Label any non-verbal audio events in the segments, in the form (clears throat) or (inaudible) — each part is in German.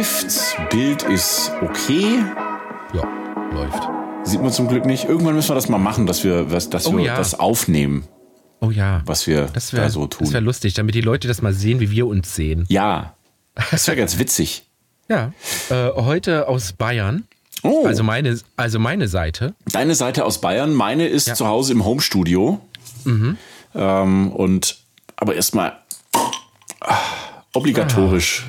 läuft. Bild ist okay. Ja, läuft. Sieht man zum Glück nicht. Irgendwann müssen wir das mal machen, dass wir, dass Oh wir ja. das aufnehmen, Oh ja. was wir Das wäre da so tun. das wär lustig, damit die Leute das mal sehen, wie wir uns sehen. ja, (laughs) das wäre ganz witzig. Ja. Äh, heute aus Bayern. Oh, Also meine, also meine Seite. deine Seite aus Bayern, meine ist zu Hause im Homestudio. Mhm. Ähm, und aber erstmal ah, obligatorisch.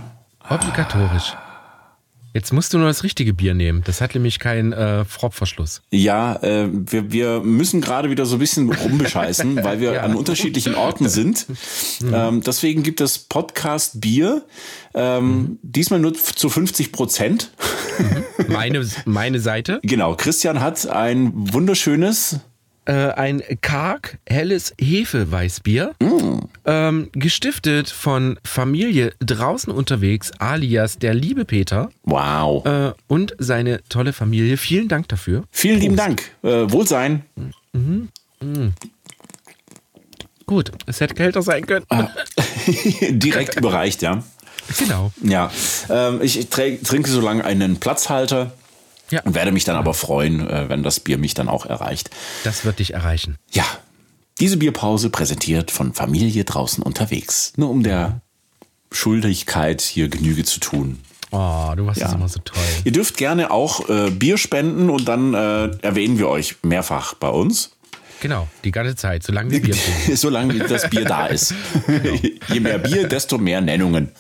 Jetzt musst du nur das richtige Bier nehmen. Das hat nämlich keinen äh, Fropfverschluss. Ja, äh, wir, wir müssen gerade wieder so ein bisschen rumbescheißen, (laughs) weil wir Ja. an unterschiedlichen Orten sind. Ähm, deswegen gibt es Podcast Bier. Ähm, Diesmal nur zu 50 Prozent. Meine, meine Seite. Genau, Christian hat ein wunderschönes. Äh, ein karg, helles Hefeweißbier. Ähm, gestiftet von Familie draußen unterwegs, alias der liebe Peter Wow. äh, und seine tolle Familie. Vielen Dank dafür. Vielen lieben Dank. Äh, Wohlsein. Gut, es hätte kälter sein können. (laughs) Direkt überreicht, ja. Genau. Ja, ähm, ich trinke so lange einen Platzhalter Ja, und werde mich dann aber freuen, äh, wenn das Bier mich dann auch erreicht. das wird dich erreichen. Ja, diese Bierpause präsentiert von Familie draußen unterwegs. Nur um der Schuldigkeit hier Genüge zu tun. Oh, du machst das Ja. immer so toll. Ihr dürft gerne auch äh, Bier spenden und dann äh, erwähnen wir euch mehrfach bei uns. Genau, die ganze Zeit, solange wir Bier (laughs) trinken. Solange das Bier da ist. Je mehr Bier, desto mehr Nennungen.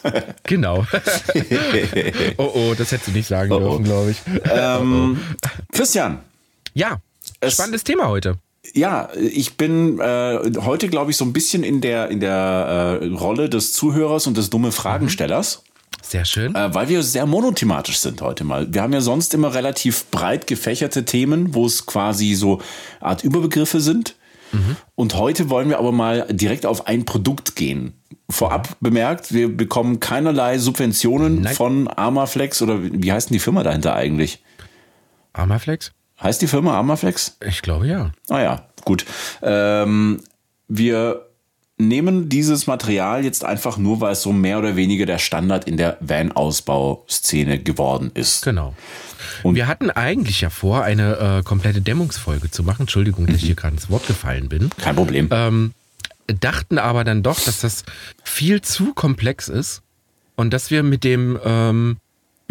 Genau. oh oh, das hättest du nicht sagen oh. dürfen, glaube ich. Ähm, Christian, Ja, Es- spannendes Thema heute. Ja, ich bin äh, heute, glaube ich, so ein bisschen in der, in der äh, Rolle des Zuhörers und des dumme Fragenstellers, Sehr schön. äh, weil wir sehr monothematisch sind heute mal. Wir haben ja sonst immer relativ breit gefächerte Themen, wo es quasi so Art Überbegriffe sind. Und heute wollen wir aber mal direkt auf ein Produkt gehen. Vorab bemerkt, wir bekommen keinerlei Subventionen Nein. von Armaflex oder wie wie heißt denn die Firma dahinter eigentlich? Armaflex? Heißt die Firma Armaflex? Ich glaube ja. Ah ja, gut. Ähm, wir nehmen dieses Material jetzt einfach nur, weil es so mehr oder weniger der Standard in der Van-Ausbauszene geworden ist. Genau. Und- wir hatten eigentlich ja vor, eine äh, komplette Dämmungsfolge zu machen. Entschuldigung, dass ich hier gerade ins Wort gefallen bin. Kein Problem. Ähm, dachten aber dann doch, dass das viel zu komplex ist und dass wir mit dem ähm,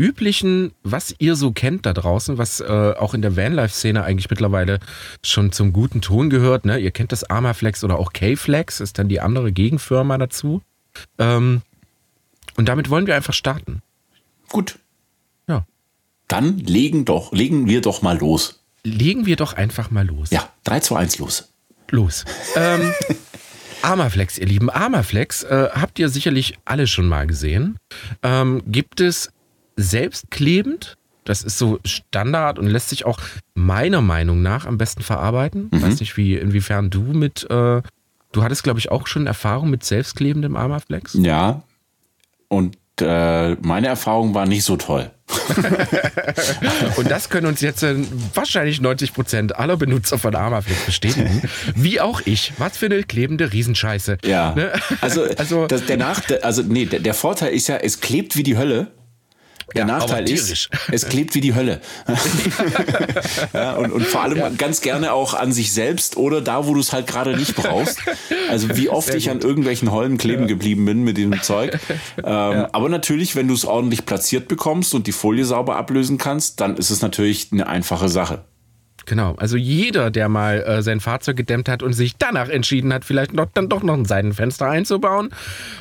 üblichen, was ihr so kennt da draußen, was äh, auch in der Vanlife-Szene eigentlich mittlerweile schon zum guten Ton gehört. Ne? Ihr kennt das Armaflex oder auch K-Flex, ist dann die andere Gegenfirma dazu. Ähm, und damit wollen wir einfach starten. Gut. Ja. Dann legen doch, legen wir doch mal los. Legen wir doch einfach mal los. Ja, 3, 2, 1, los. Los. Ähm, (laughs) Armaflex, ihr Lieben. Armaflex äh, habt ihr sicherlich alle schon mal gesehen. Ähm, gibt es selbstklebend. Das ist so Standard und lässt sich auch meiner Meinung nach am besten verarbeiten. Weiß nicht, wie, inwiefern du mit, äh, du hattest, glaube ich, auch schon Erfahrung mit selbstklebendem Armaflex. Ja. Und äh, meine Erfahrung war nicht so toll. (laughs) Und das können uns jetzt äh, wahrscheinlich 90 Prozent aller Benutzer von Armaflex bestätigen. (laughs) Wie auch ich. Was für eine klebende Riesenscheiße. Ja. Ne? Also, (laughs) Also- das, der Nachteil, also nee, der, der Vorteil ist ja, es klebt wie die Hölle. Der Ja, Nachteil ist, (laughs) es klebt wie die Hölle. (laughs) ja, und, und vor allem ganz gerne auch an sich selbst oder da, wo du es halt gerade nicht brauchst. Also wie oft Sehr ich an irgendwelchen Holmen kleben geblieben bin mit dem Zeug. (laughs) Ähm, Aber natürlich, wenn du es ordentlich platziert bekommst und die Folie sauber ablösen kannst, dann ist es natürlich eine einfache Sache. Genau, also jeder, der mal äh, sein Fahrzeug gedämmt hat und sich danach entschieden hat, vielleicht noch, dann doch noch ein Seitenfenster einzubauen,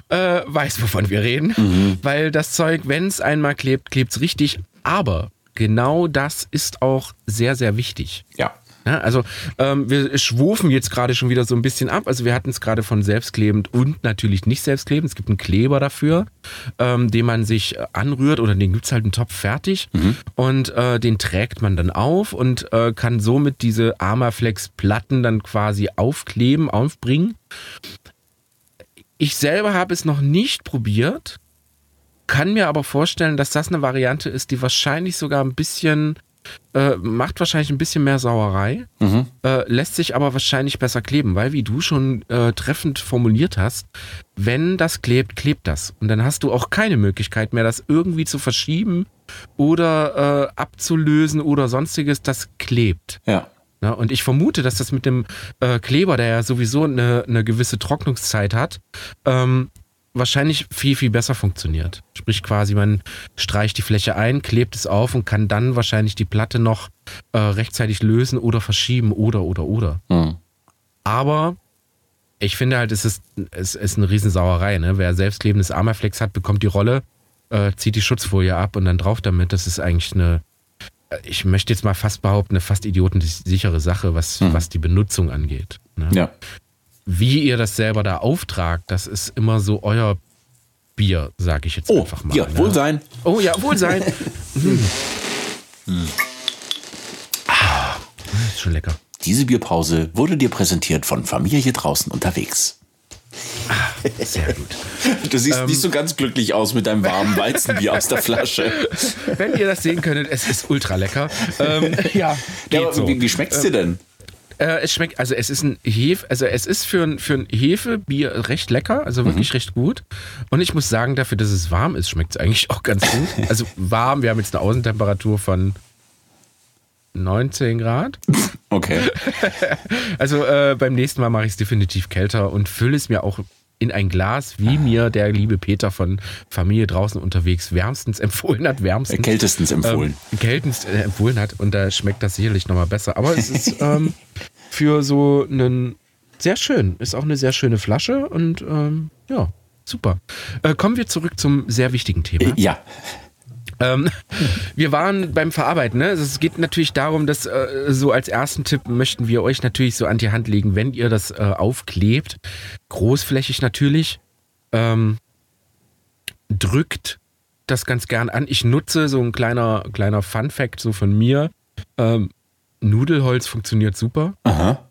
äh, weiß, wovon wir reden. Weil das Zeug, wenn es einmal klebt, klebt es richtig. Aber genau das ist auch sehr, sehr wichtig. Ja. Ja, also ähm, wir schwufen jetzt gerade schon wieder so ein bisschen ab. Also wir hatten es gerade von selbstklebend und natürlich nicht selbstklebend. Es gibt einen Kleber dafür, ähm, den man sich äh, anrührt oder den gibt's halt einen Topf fertig und äh, den trägt man dann auf und äh, kann somit diese Armaflex-Platten dann quasi aufkleben, aufbringen. Ich selber habe es noch nicht probiert, kann mir aber vorstellen, dass das eine Variante ist, die wahrscheinlich sogar ein bisschen äh, macht wahrscheinlich ein bisschen mehr Sauerei, Mhm. äh, lässt sich aber wahrscheinlich besser kleben, weil, wie du schon äh, treffend formuliert hast, wenn das klebt, klebt das. Und dann hast du auch keine Möglichkeit mehr, das irgendwie zu verschieben oder äh, abzulösen oder sonstiges. Das klebt. Ja. Ja, und ich vermute, dass das mit dem äh, Kleber, der ja sowieso eine, eine gewisse Trocknungszeit hat, ähm, wahrscheinlich viel, viel besser funktioniert. Sprich quasi, man streicht die Fläche ein, klebt es auf und kann dann wahrscheinlich die Platte noch äh, rechtzeitig lösen oder verschieben oder, oder, oder. Mhm. Aber ich finde halt, es ist, es ist eine Riesensauerei. Ne? Wer selbstklebendes Armaflex hat, bekommt die Rolle, äh, zieht die Schutzfolie ab und dann drauf damit. Das ist eigentlich eine, äh, ich möchte jetzt mal fast behaupten, eine fast idiotensichere Sache, was, Hm. was die Benutzung angeht. Ne? Ja. Wie ihr das selber da auftragt, das ist immer so euer Bier, sage ich jetzt Oh, einfach mal. ja, ne? wohl sein. Oh ja, Wohlsein. Hm. (laughs) Ah, ist schon lecker. Diese Bierpause wurde dir präsentiert von Familie draußen unterwegs. Sehr gut. Du siehst nicht so ganz glücklich aus mit deinem warmen Weizenbier aus der Flasche. (laughs) Wenn ihr das sehen könntet, es ist ultra lecker. Ähm, ja, Ja, so. wie, wie schmeckt's dir denn? Äh, es schmeckt, also es ist ein Hef, also es ist für ein, für ein Hefebier recht lecker, also wirklich recht gut. Und ich muss sagen, dafür, dass es warm ist, schmeckt es eigentlich auch ganz gut. (laughs) Also warm, wir haben jetzt eine Außentemperatur von 19 Grad. (laughs) Okay. (laughs) Also äh, beim nächsten Mal mache ich es definitiv kälter und fülle es mir auch in ein Glas, wie mir der liebe Peter von Familie draußen unterwegs wärmstens empfohlen hat. Wärmstens. Kältestens empfohlen. Ähm, kältest äh, empfohlen hat und da schmeckt das sicherlich nochmal besser. Aber es ist ähm, für so einen sehr schön, ist auch eine sehr schöne Flasche und ähm, ja, super. Äh, kommen wir zurück zum sehr wichtigen Thema. ja. Ähm, wir waren beim Verarbeiten. Ne? Also es geht natürlich darum, dass äh, so als ersten Tipp möchten wir euch natürlich so an die Hand legen, wenn ihr das äh, aufklebt, großflächig natürlich, ähm, drückt das ganz gern an. Ich nutze so ein kleiner, kleiner Fun-Fact so von mir. Ähm, Nudelholz funktioniert super. Aha.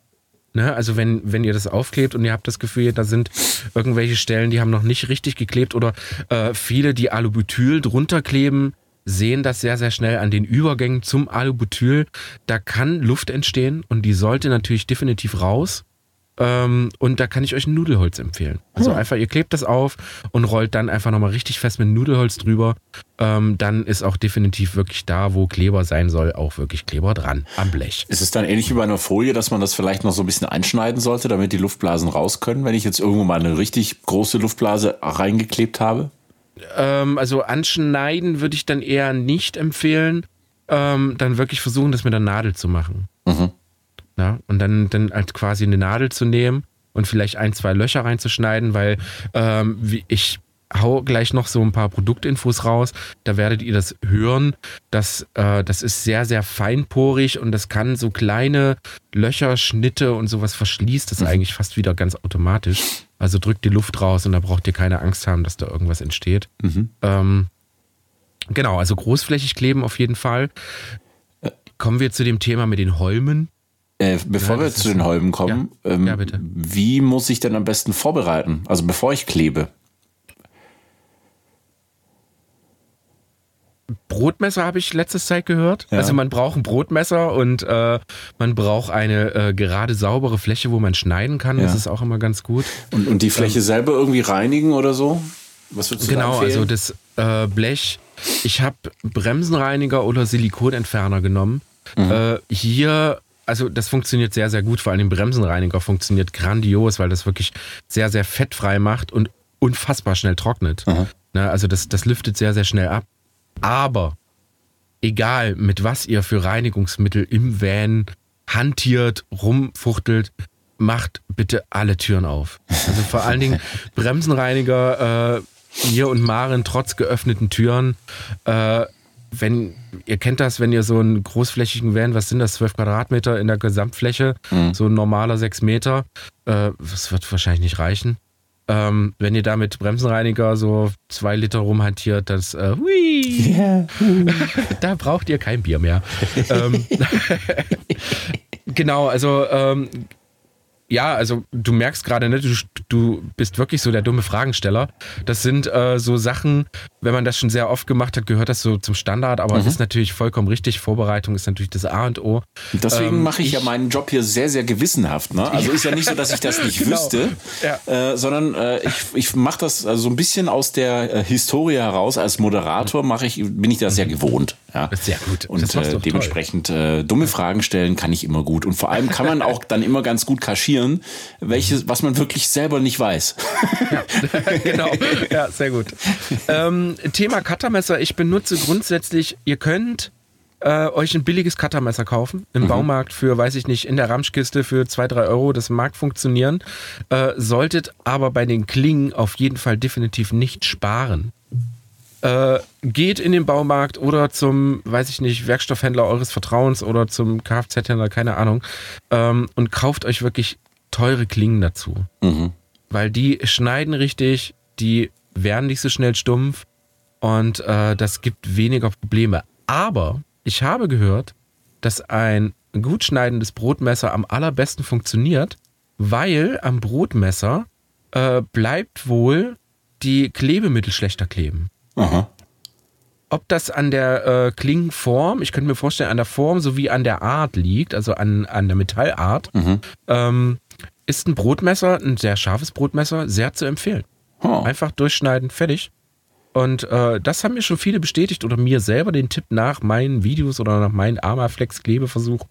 Ne? Also wenn, wenn ihr das aufklebt und ihr habt das Gefühl, da sind irgendwelche Stellen, die haben noch nicht richtig geklebt oder äh, viele, die Alubutyl drunter kleben, sehen das sehr, sehr schnell an den Übergängen zum Alubutyl. Da kann Luft entstehen und die sollte natürlich definitiv raus. Ähm, und da kann ich euch ein Nudelholz empfehlen. Also einfach, ihr klebt das auf und rollt dann einfach nochmal richtig fest mit Nudelholz drüber. Ähm, dann ist auch definitiv wirklich da, wo Kleber sein soll, auch wirklich Kleber dran am Blech. Ist es dann ähnlich wie bei einer Folie, dass man das vielleicht noch so ein bisschen einschneiden sollte, damit die Luftblasen raus können, wenn ich jetzt irgendwo mal eine richtig große Luftblase reingeklebt habe? Ähm, also anschneiden würde ich dann eher nicht empfehlen. Ähm, dann wirklich versuchen, das mit der Nadel zu machen. Mhm. Ja, und dann, dann halt quasi eine Nadel zu nehmen und vielleicht ein, zwei Löcher reinzuschneiden, weil ähm, wie ich hau gleich noch so ein paar Produktinfos raus. Da werdet ihr das hören. Das, äh, das ist sehr, sehr feinporig und das kann so kleine Löcher, Schnitte und sowas verschließt das eigentlich fast wieder ganz automatisch. Also drückt die Luft raus und da braucht ihr keine Angst haben, dass da irgendwas entsteht. Ähm, genau, also großflächig kleben auf jeden Fall. Kommen wir zu dem Thema mit den Holmen. Äh, bevor Ja, wir das zu den Holben kommen, Ja. ähm, Ja, wie muss ich denn am besten vorbereiten? Also bevor ich klebe. Brotmesser habe ich letztes Zeit gehört. Ja. Also man braucht ein Brotmesser und äh, man braucht eine äh, gerade saubere Fläche, wo man schneiden kann. Das Ja. ist auch immer ganz gut. Und, und die Fläche selber irgendwie reinigen oder so? Was würdest du Genau, also das äh, Blech. Ich habe Bremsenreiniger oder Silikonentferner genommen. Mhm. Äh, hier, also das funktioniert sehr, sehr gut. Vor allem Bremsenreiniger funktioniert grandios, weil das wirklich sehr, sehr fettfrei macht und unfassbar schnell trocknet. Ne, also das, das lüftet sehr, sehr schnell ab. Aber egal, mit was ihr für Reinigungsmittel im Van hantiert, rumfuchtelt, macht bitte alle Türen auf. Also vor allen Dingen (laughs) Bremsenreiniger, äh, hier und Maren trotz geöffneten Türen. Äh, wenn, ihr kennt das, wenn ihr so einen großflächigen Van, was sind das, 12 Quadratmeter in der Gesamtfläche, so ein normaler 6 Meter, äh, das wird wahrscheinlich nicht reichen. Ähm, wenn ihr da mit Bremsenreiniger so zwei Liter rumhantiert, das, äh, hui, (laughs) da braucht ihr kein Bier mehr. ähm, (laughs) genau, also ähm, ja, also du merkst gerade, ne, du, du bist wirklich so der dumme Fragensteller. Das sind äh, so Sachen, wenn man das schon sehr oft gemacht hat, gehört das so zum Standard, aber es mhm. ist natürlich vollkommen richtig. Vorbereitung ist natürlich das A und O. Deswegen ähm, mache ich, ich, ja meinen Job hier sehr, sehr gewissenhaft. Ne? Also ist ja nicht so, dass ich das (laughs) nicht genau. wüsste, ja. äh, sondern äh, ich, ich mache das also so ein bisschen aus der äh, Historie heraus. Als Moderator mache ich, bin ich das mhm. ja gewohnt. Ja? Sehr gut. Und äh, dementsprechend äh, dumme Fragen stellen kann ich immer gut. Und vor allem kann man auch dann immer ganz gut kaschieren, welches, was man wirklich selber nicht weiß. Ja, (laughs) genau. Ja, sehr gut. Ähm, Thema Cuttermesser. Ich benutze grundsätzlich, ihr könnt äh, euch ein billiges Cuttermesser kaufen im mhm. Baumarkt für, weiß ich nicht, in der Ramschkiste für 2, 3 Euro. Das mag funktionieren. Äh, solltet aber bei den Klingen auf jeden Fall definitiv nicht sparen. Äh, geht in den Baumarkt oder zum, weiß ich nicht, Werkstoffhändler eures Vertrauens oder zum Kfz-Händler, keine Ahnung, ähm, und kauft euch wirklich teure Klingen dazu. Mhm. Weil die schneiden richtig, die werden nicht so schnell stumpf und äh, das gibt weniger Probleme. Aber ich habe gehört, dass ein gut schneidendes Brotmesser am allerbesten funktioniert, weil am Brotmesser äh, bleibt wohl die Klebemittel schlechter kleben. Aha. Ob das an der äh, Klingenform, ich könnte mir vorstellen, an der Form sowie an der Art liegt, also an, an der Metallart, mhm. ähm, ist ein Brotmesser, ein sehr scharfes Brotmesser, sehr zu empfehlen. Oh. Einfach durchschneiden, fertig. Und äh, das haben mir schon viele bestätigt oder mir selber den Tipp nach meinen Videos oder nach meinen Armaflex-Klebeversuch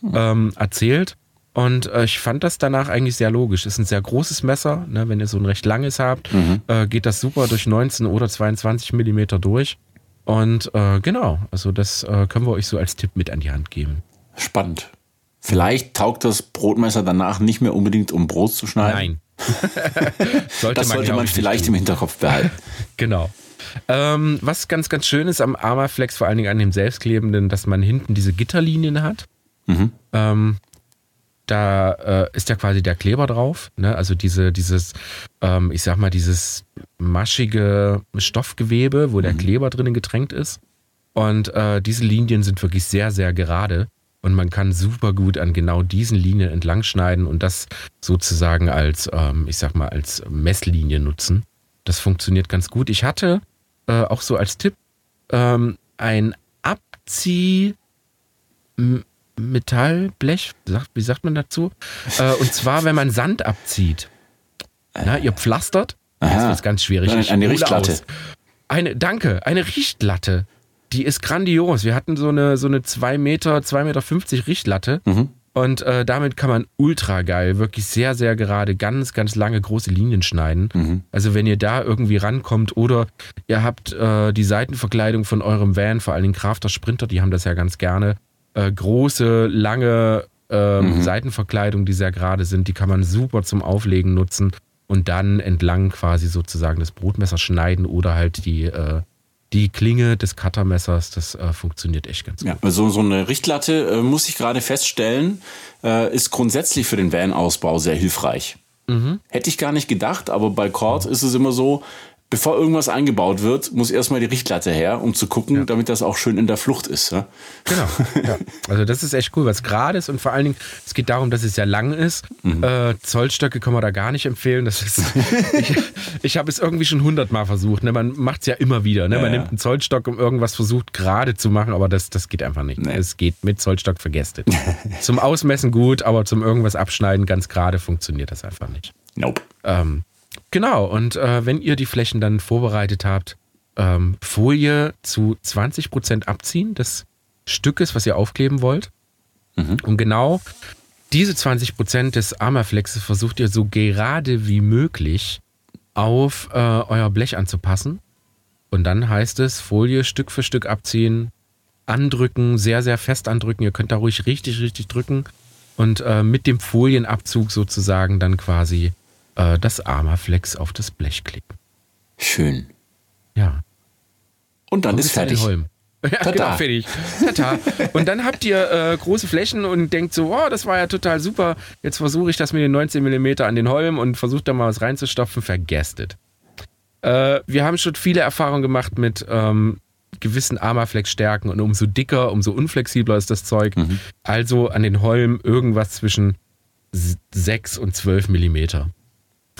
hm. ähm, erzählt. Und äh, ich fand das danach eigentlich sehr logisch. Ist ein sehr großes Messer. Ne? Wenn ihr so ein recht langes habt, mhm. äh, geht das super durch 19 oder 22 Millimeter durch. Und äh, genau, also das äh, können wir euch so als Tipp mit an die Hand geben. Spannend. Vielleicht taugt das Brotmesser danach nicht mehr unbedingt, um Brot zu schneiden. Nein. (laughs) sollte das man, sollte man vielleicht im Hinterkopf behalten. (laughs) genau. Ähm, was ganz, ganz schön ist am Armaflex, vor allen Dingen an dem Selbstklebenden, dass man hinten diese Gitterlinien hat. Mhm. Ähm, da äh, ist ja quasi der Kleber drauf, ne? also diese, dieses, ähm, ich sag mal, dieses maschige Stoffgewebe, wo der mhm. Kleber drinnen getränkt ist. Und äh, diese Linien sind wirklich sehr, sehr gerade. Und man kann super gut an genau diesen Linien entlang schneiden und das sozusagen als, ähm, ich sag mal, als Messlinie nutzen. Das funktioniert ganz gut. Ich hatte äh, auch so als Tipp ähm, ein Abzieh Metallblech, wie sagt man dazu? Äh, und zwar, wenn man Sand abzieht. Na, ihr pflastert. Aha. Das ist ganz schwierig. Eine, eine Richtlatte. Eine, danke, eine Richtlatte. Die ist grandios. Wir hatten so eine, so eine 2 Meter, 2,50 Meter 50 Richtlatte. Mhm. Und äh, damit kann man ultra geil, wirklich sehr, sehr gerade, ganz, ganz lange große Linien schneiden. Mhm. Also wenn ihr da irgendwie rankommt oder ihr habt äh, die Seitenverkleidung von eurem Van, vor allem Crafter Sprinter, die haben das ja ganz gerne äh, große, lange ähm, mhm. Seitenverkleidung, die sehr gerade sind, die kann man super zum Auflegen nutzen und dann entlang quasi sozusagen das Brotmesser schneiden oder halt die, äh, die Klinge des Cuttermessers. Das äh, funktioniert echt ganz gut. Ja, also so eine Richtlatte, äh, muss ich gerade feststellen, äh, ist grundsätzlich für den Van-Ausbau sehr hilfreich. Mhm. Hätte ich gar nicht gedacht, aber bei Cord ist es immer so, bevor irgendwas eingebaut wird, muss erstmal die Richtlatte her, um zu gucken, ja. damit das auch schön in der Flucht ist. Ja? Genau. Ja. Also das ist echt cool, was gerade ist und vor allen Dingen, es geht darum, dass es ja lang ist. Mhm. Äh, Zollstöcke kann man da gar nicht empfehlen. Das ist, (laughs) ich ich habe es irgendwie schon hundertmal versucht. Ne? Man macht es ja immer wieder. Ne? Man nimmt einen Zollstock, um irgendwas versucht gerade zu machen, aber das, das geht einfach nicht. Nee. Es geht mit Zollstock vergesst. (laughs) zum Ausmessen gut, aber zum irgendwas abschneiden ganz gerade funktioniert das einfach nicht. Nope. Ähm, Genau, und äh, wenn ihr die Flächen dann vorbereitet habt, ähm, Folie zu 20% abziehen des Stückes, was ihr aufkleben wollt. Mhm. Und genau diese 20% des Armaflexes versucht ihr so gerade wie möglich auf äh, euer Blech anzupassen. Und dann heißt es, Folie Stück für Stück abziehen, andrücken, sehr, sehr fest andrücken. Ihr könnt da ruhig richtig, richtig drücken und äh, mit dem Folienabzug sozusagen dann quasi äh, das Armaflex auf das Blech klicken. Schön. Ja. Und dann und ist fertig. Holm. (laughs) Ja, Tada. genau, fertig. Tada. Und dann habt ihr äh, große Flächen und denkt so, oh, das war ja total super. Jetzt versuche ich das mit den 19 mm an den Holm und versuche da mal was reinzustopfen. Vergesst es. Äh, wir haben schon viele Erfahrungen gemacht mit ähm, gewissen Armaflex-Stärken und umso dicker, umso unflexibler ist das Zeug. Mhm. Also an den Holm irgendwas zwischen 6 und 12 Millimeter.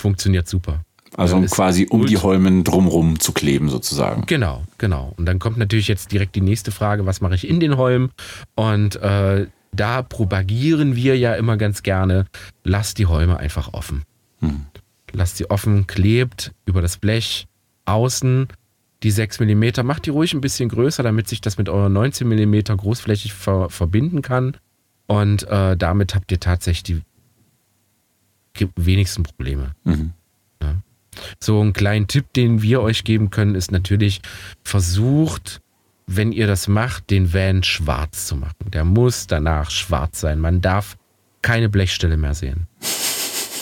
Funktioniert super. Also um quasi um die Holmen drumrum zu kleben sozusagen. Genau, genau. Und dann kommt natürlich jetzt direkt die nächste Frage, was mache ich in den Holmen? Und äh, da propagieren wir ja immer ganz gerne, lasst die Holme einfach offen. Hm. Lasst sie offen, klebt über das Blech außen die 6 mm. Macht die ruhig ein bisschen größer, damit sich das mit eurer 19 mm großflächig ver verbinden kann. Und äh, damit habt ihr tatsächlich die wenigsten Probleme. Mhm. Ja. So ein kleinen Tipp, den wir euch geben können, ist natürlich, versucht, wenn ihr das macht, den Van schwarz zu machen. Der muss danach schwarz sein. Man darf keine Blechstelle mehr sehen.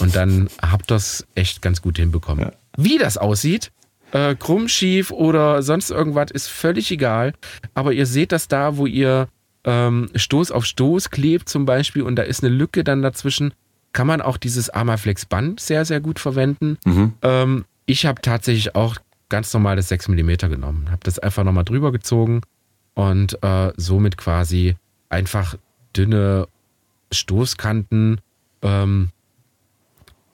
Und dann habt ihr es echt ganz gut hinbekommen. Ja. Wie das aussieht, äh, krumm, schief oder sonst irgendwas, ist völlig egal. Aber ihr seht das da, wo ihr ähm, Stoß auf Stoß klebt zum Beispiel und da ist eine Lücke dann dazwischen, kann man auch dieses Armaflex Band sehr, sehr gut verwenden. Mhm. Ähm, ich habe tatsächlich auch ganz normal das 6 mm genommen, habe das einfach nochmal drüber gezogen und äh, somit quasi einfach dünne Stoßkanten, ähm,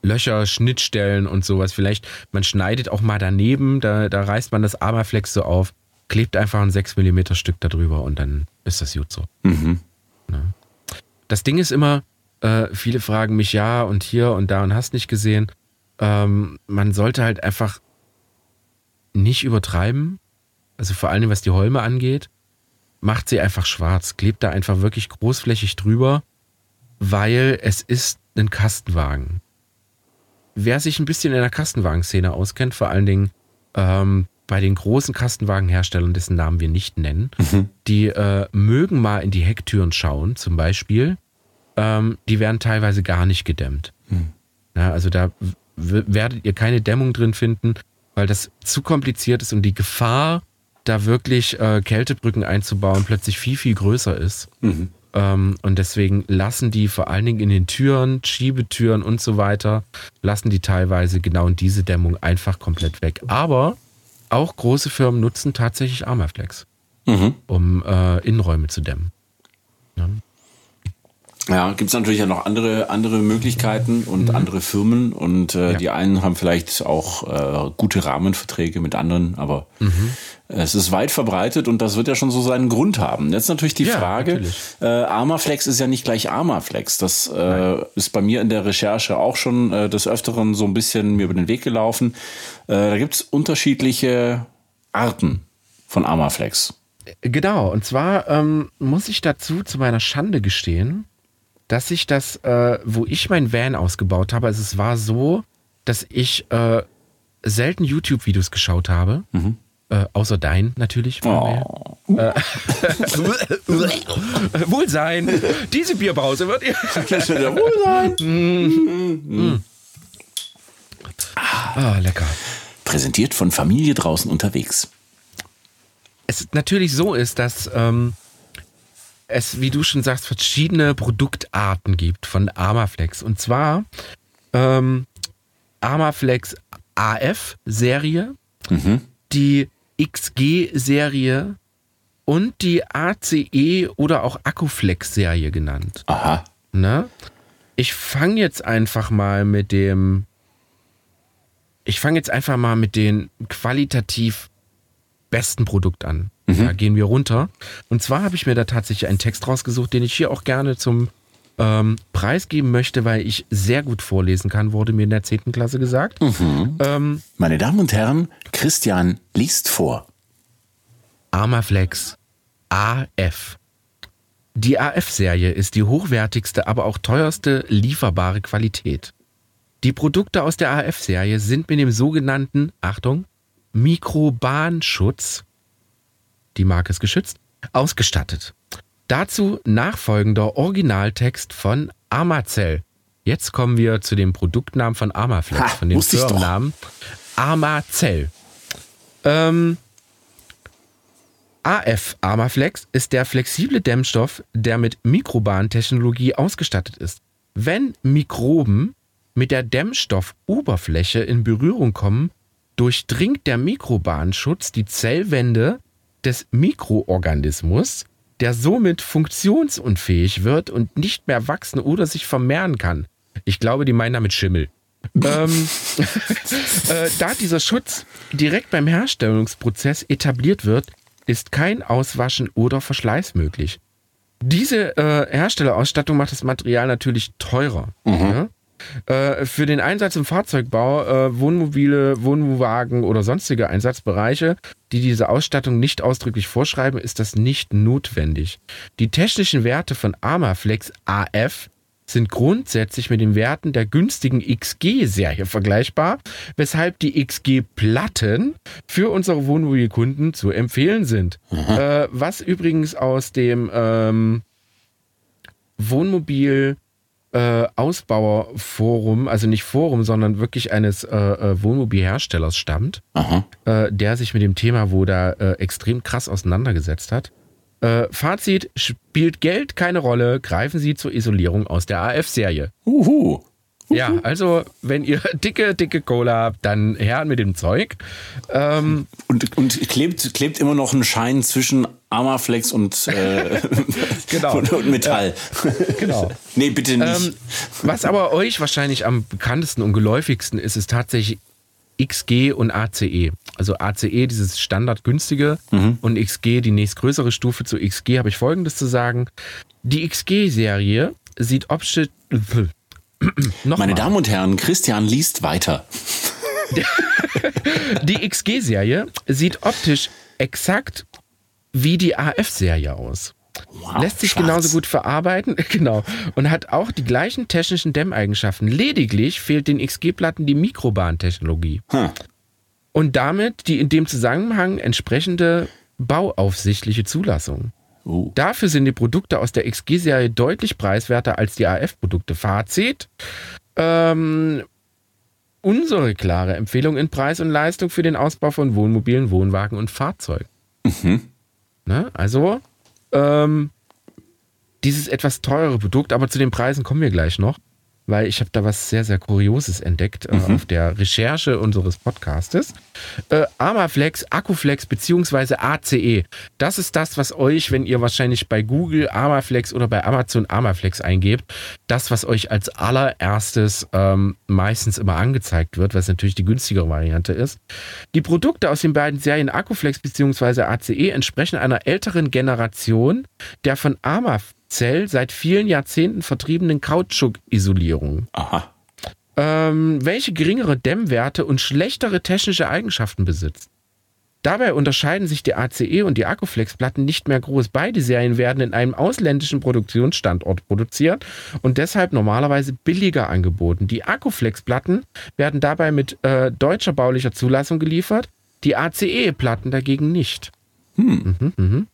Löcher, Schnittstellen und sowas. Vielleicht, man schneidet auch mal daneben, da, da reißt man das Armaflex so auf, klebt einfach ein 6 mm Stück darüber und dann ist das gut so. Mhm. Ja. Das Ding ist immer, äh, viele fragen mich ja und hier und da und hast nicht gesehen. Ähm, man sollte halt einfach nicht übertreiben. Also vor allem, was die Holme angeht. Macht sie einfach schwarz. Klebt da einfach wirklich großflächig drüber, weil es ist ein Kastenwagen. Wer sich ein bisschen in der Kastenwagenszene auskennt, vor allen Dingen ähm, bei den großen Kastenwagenherstellern, dessen Namen wir nicht nennen, mhm. die äh, mögen mal in die Hecktüren schauen, zum Beispiel. Ähm, die werden teilweise gar nicht gedämmt. Mhm. Ja, also da werdet ihr keine Dämmung drin finden, weil das zu kompliziert ist und die Gefahr, da wirklich äh, Kältebrücken einzubauen, plötzlich viel, viel größer ist. Mhm. Ähm, und deswegen lassen die vor allen Dingen in den Türen, Schiebetüren und so weiter, lassen die teilweise genau diese Dämmung einfach komplett weg. Aber auch große Firmen nutzen tatsächlich Armaflex, mhm. um äh, Innenräume zu dämmen. Ja. Ja, gibt es natürlich ja noch andere, andere Möglichkeiten und mhm. andere Firmen und äh, ja. die einen haben vielleicht auch äh, gute Rahmenverträge mit anderen, aber mhm. es ist weit verbreitet und das wird ja schon so seinen Grund haben. Jetzt natürlich die ja, Frage, äh, Armaflex ist ja nicht gleich Armaflex. Das äh, ist bei mir in der Recherche auch schon äh, des Öfteren so ein bisschen mir über den Weg gelaufen. Äh, da gibt es unterschiedliche Arten von Armaflex. Genau, und zwar ähm, muss ich dazu zu meiner Schande gestehen, dass ich das, äh, wo ich mein Van ausgebaut habe, also es war so, dass ich äh, selten YouTube-Videos geschaut habe. Mhm. Äh, außer dein natürlich. Oh. Äh, (laughs) Wohlsein. Diese Bierbrause wird ihr. Wohlsein. Mm. Mm. Ah, lecker. Präsentiert von Familie draußen unterwegs. Es natürlich so ist, dass ähm, es, wie du schon sagst, verschiedene Produktarten gibt von Armaflex. Und zwar ähm, Armaflex AF-Serie, mhm. die XG-Serie und die ACE oder auch Akkuflex-Serie genannt. Aha. Ne? Ich fange jetzt einfach mal mit dem. Ich fange jetzt einfach mal mit den qualitativ besten Produkt an. Mhm. Da gehen wir runter. Und zwar habe ich mir da tatsächlich einen Text rausgesucht, den ich hier auch gerne zum ähm, Preis geben möchte, weil ich sehr gut vorlesen kann, wurde mir in der 10. Klasse gesagt. Mhm. Ähm, Meine Damen und Herren, Christian liest vor. Armaflex AF. Die AF-Serie ist die hochwertigste, aber auch teuerste lieferbare Qualität. Die Produkte aus der AF-Serie sind mit dem sogenannten, Achtung, Mikrobahnschutz die Marke ist geschützt, ausgestattet. Dazu nachfolgender Originaltext von Amazell. Jetzt kommen wir zu dem Produktnamen von Armaflex, ha, von dem Firmennamen Armacell. Ähm, AF Armaflex ist der flexible Dämmstoff, der mit Mikrobahntechnologie ausgestattet ist. Wenn Mikroben mit der Dämmstoffoberfläche in Berührung kommen, durchdringt der Mikrobahnschutz die Zellwände des Mikroorganismus, der somit funktionsunfähig wird und nicht mehr wachsen oder sich vermehren kann. Ich glaube, die meinen damit Schimmel. ähm, (laughs) äh, da dieser Schutz direkt beim Herstellungsprozess etabliert wird, ist kein Auswaschen oder Verschleiß möglich. Diese äh, Herstellerausstattung macht das Material natürlich teurer. Ja? Äh, für den Einsatz im Fahrzeugbau, äh, Wohnmobile, Wohnwagen oder sonstige Einsatzbereiche, die diese Ausstattung nicht ausdrücklich vorschreiben, ist das nicht notwendig. Die technischen Werte von Armaflex AF sind grundsätzlich mit den Werten der günstigen XG-Serie vergleichbar, weshalb die XG-Platten für unsere Wohnmobilkunden zu empfehlen sind. Äh, was übrigens aus dem ähm, Wohnmobil äh, Ausbauerforum, also nicht Forum, sondern wirklich eines äh, äh, Wohnmobilherstellers stammt, äh, der sich mit dem Thema wo da äh, extrem krass auseinandergesetzt hat. Äh, Fazit, spielt Geld keine Rolle, greifen Sie zur Isolierung aus der AF-Serie. Uhu. Ja, also wenn ihr (laughs) dicke, dicke Cola habt, dann her mit dem Zeug. Ähm, Und, und klebt, klebt immer noch ein Schein zwischen Armaflex und, äh, (laughs) Genau. und, (laughs) und Metall. genau. nee, bitte nicht. Ähm, was aber euch wahrscheinlich am bekanntesten und geläufigsten ist, ist tatsächlich XG und ACE. Also ACE, dieses standardgünstige und XG, die nächstgrößere Stufe zu XG, habe ich folgendes zu sagen. Die XG-Serie sieht optisch. (clears throat) Meine. Damen und Herren, Christian liest weiter. (laughs) Die XG-Serie sieht optisch exakt wie die AF-Serie aus. Wow, Lässt sich schwarz. genauso gut verarbeiten, (laughs) genau. Und hat auch die gleichen technischen Dämmeigenschaften. Lediglich fehlt den XG-Platten die Mikrobahntechnologie. Hm. Und damit die in dem Zusammenhang entsprechende bauaufsichtliche Zulassung. Uh. Dafür sind die Produkte aus der XG-Serie deutlich preiswerter als die AF-Produkte. Fazit. Ähm, unsere klare Empfehlung in Preis und Leistung für den Ausbau von Wohnmobilen, Wohnwagen und Fahrzeugen. Ne? Also, ähm, dieses etwas teurere Produkt, aber zu den Preisen kommen wir gleich noch, weil ich habe da was sehr, sehr Kurioses entdeckt äh, auf der Recherche unseres Podcastes. Äh, Armaflex, Akkuflex beziehungsweise ACE. Das ist das, was euch, wenn ihr wahrscheinlich bei Google Armaflex oder bei Amazon Armaflex eingebt, das, was euch als allererstes ähm, meistens immer angezeigt wird, was natürlich die günstigere Variante ist. Die Produkte aus den beiden Serien Akkuflex bzw. ACE entsprechen einer älteren Generation der von Armacell seit vielen Jahrzehnten vertriebenen Kautschuk-Isolierung, Aha. ähm, welche geringere Dämmwerte und schlechtere technische Eigenschaften besitzt. Dabei unterscheiden sich die ACE und die Akkuflex-Platten nicht mehr groß. Beide Serien werden in einem ausländischen Produktionsstandort produziert und deshalb normalerweise billiger angeboten. Die Akkuflex-Platten werden dabei mit äh, deutscher baulicher Zulassung geliefert, die ACE-Platten dagegen nicht. Mhm, mhm.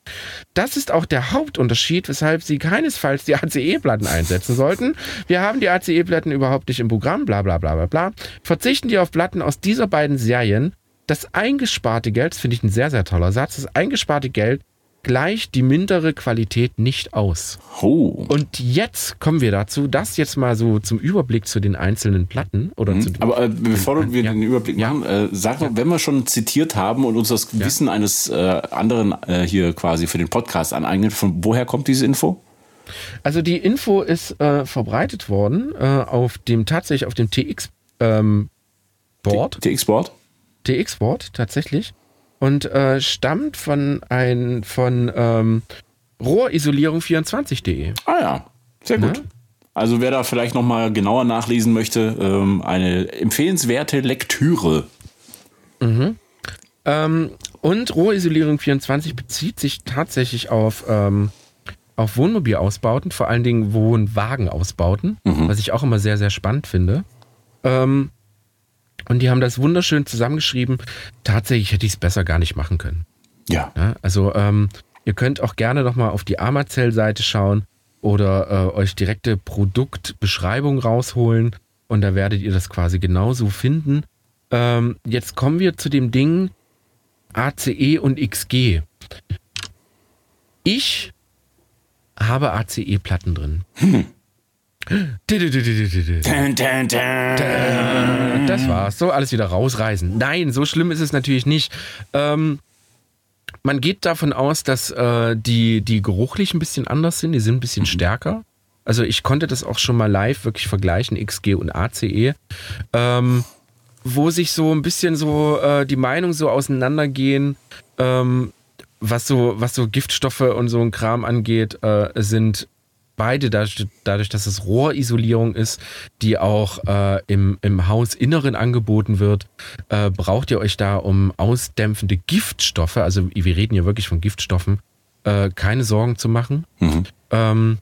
Das ist auch der Hauptunterschied, weshalb Sie keinesfalls die (laughs) ACE-Platten einsetzen sollten. Wir haben die ACE-Platten überhaupt nicht im Programm, bla bla bla bla bla. Verzichten die auf Platten aus dieser beiden Serien. Das eingesparte Geld, das finde ich ein sehr, sehr toller Satz, das eingesparte Geld gleicht die mindere Qualität nicht aus. Oh. Und jetzt kommen wir dazu, das jetzt mal so zum Überblick zu den einzelnen Platten oder zu den Aber äh, bevor wir Ja. den Überblick Ja. machen, äh, sag mal, wenn wir schon zitiert haben und uns das Wissen eines äh, anderen äh, hier quasi für den Podcast aneignen, von woher kommt diese Info? Also die Info ist äh, verbreitet worden äh, auf dem tatsächlich auf dem TX ähm, Board, TX-Board? TX Board tatsächlich und äh, stammt von ein von ähm, Rohrisolierung24.de. Ah ja, sehr gut. Ne? Also wer da vielleicht noch mal genauer nachlesen möchte, ähm, eine empfehlenswerte Lektüre. Ähm, und Rohisolierung24 bezieht sich tatsächlich auf, ähm, auf Wohnmobilausbauten, vor allen Dingen Wohnwagenausbauten, was ich auch immer sehr, sehr spannend finde. Ähm, und die haben das wunderschön zusammengeschrieben. Tatsächlich hätte ich es besser gar nicht machen können. Ja. Ja, also ähm, ihr könnt auch gerne nochmal auf die Amazell-Seite schauen oder äh, euch direkte Produktbeschreibung rausholen und da werdet ihr das quasi genauso finden. Ähm, jetzt kommen wir zu dem Ding ACE und XG. Ich habe ACE-Platten drin. Dun. Das war's. So, alles wieder rausreißen. Nein, so schlimm ist es natürlich nicht. Ähm, man geht davon aus, dass äh, die, die geruchlich ein bisschen anders sind. Die sind ein bisschen stärker. Also ich konnte das auch schon mal live wirklich vergleichen, XG und ACE. Ähm, wo sich so ein bisschen so äh, die Meinungen so auseinandergehen, ähm, was so, was so Giftstoffe und so ein Kram angeht, äh, sind beide, dadurch, dadurch, dass es Rohrisolierung ist, die auch äh, im, im Hausinneren angeboten wird, äh, braucht ihr euch da um ausdämpfende Giftstoffe, also wir reden hier wirklich von Giftstoffen, äh, keine Sorgen zu machen. Mhm. Ähm,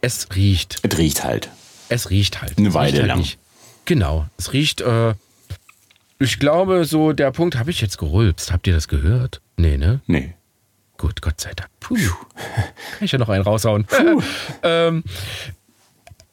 es riecht. Es riecht halt. Es riecht halt. Eine Weile halt lang. Nicht. Genau. Es riecht, äh, ich glaube, so der Punkt, habe ich jetzt gerülpst. Habt ihr das gehört? Nee, ne? Nee. Gut, Gott sei Dank. Puh. Kann ich ja noch einen raushauen. (laughs) ähm,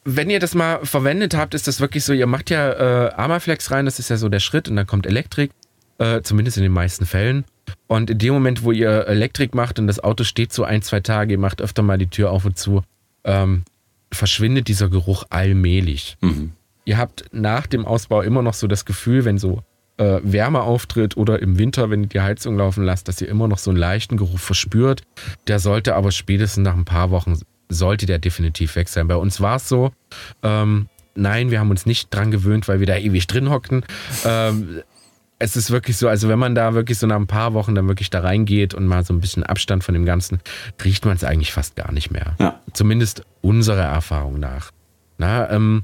wenn ihr das mal verwendet habt, ist das wirklich so, ihr macht ja äh, Armaflex rein, das ist ja so der Schritt und dann kommt Elektrik, äh, zumindest in den meisten Fällen. Und in dem Moment, wo ihr Elektrik macht und das Auto steht so ein, zwei Tage, ihr macht öfter mal die Tür auf und zu, ähm, verschwindet dieser Geruch allmählich. Mhm. Ihr habt nach dem Ausbau immer noch so das Gefühl, wenn so äh, Wärme auftritt oder im Winter, wenn ihr die Heizung laufen lasst, dass ihr immer noch so einen leichten Geruch verspürt. Der sollte aber spätestens nach ein paar Wochen, sollte der definitiv weg sein. Bei uns war es so, ähm, nein, wir haben uns nicht dran gewöhnt, weil wir da ewig drin hockten. Ähm, es ist wirklich so, also wenn man da wirklich so nach ein paar Wochen dann wirklich da reingeht und mal so ein bisschen Abstand von dem Ganzen, riecht man es eigentlich fast gar nicht mehr. Ja. Zumindest unserer Erfahrung nach. Na, ähm,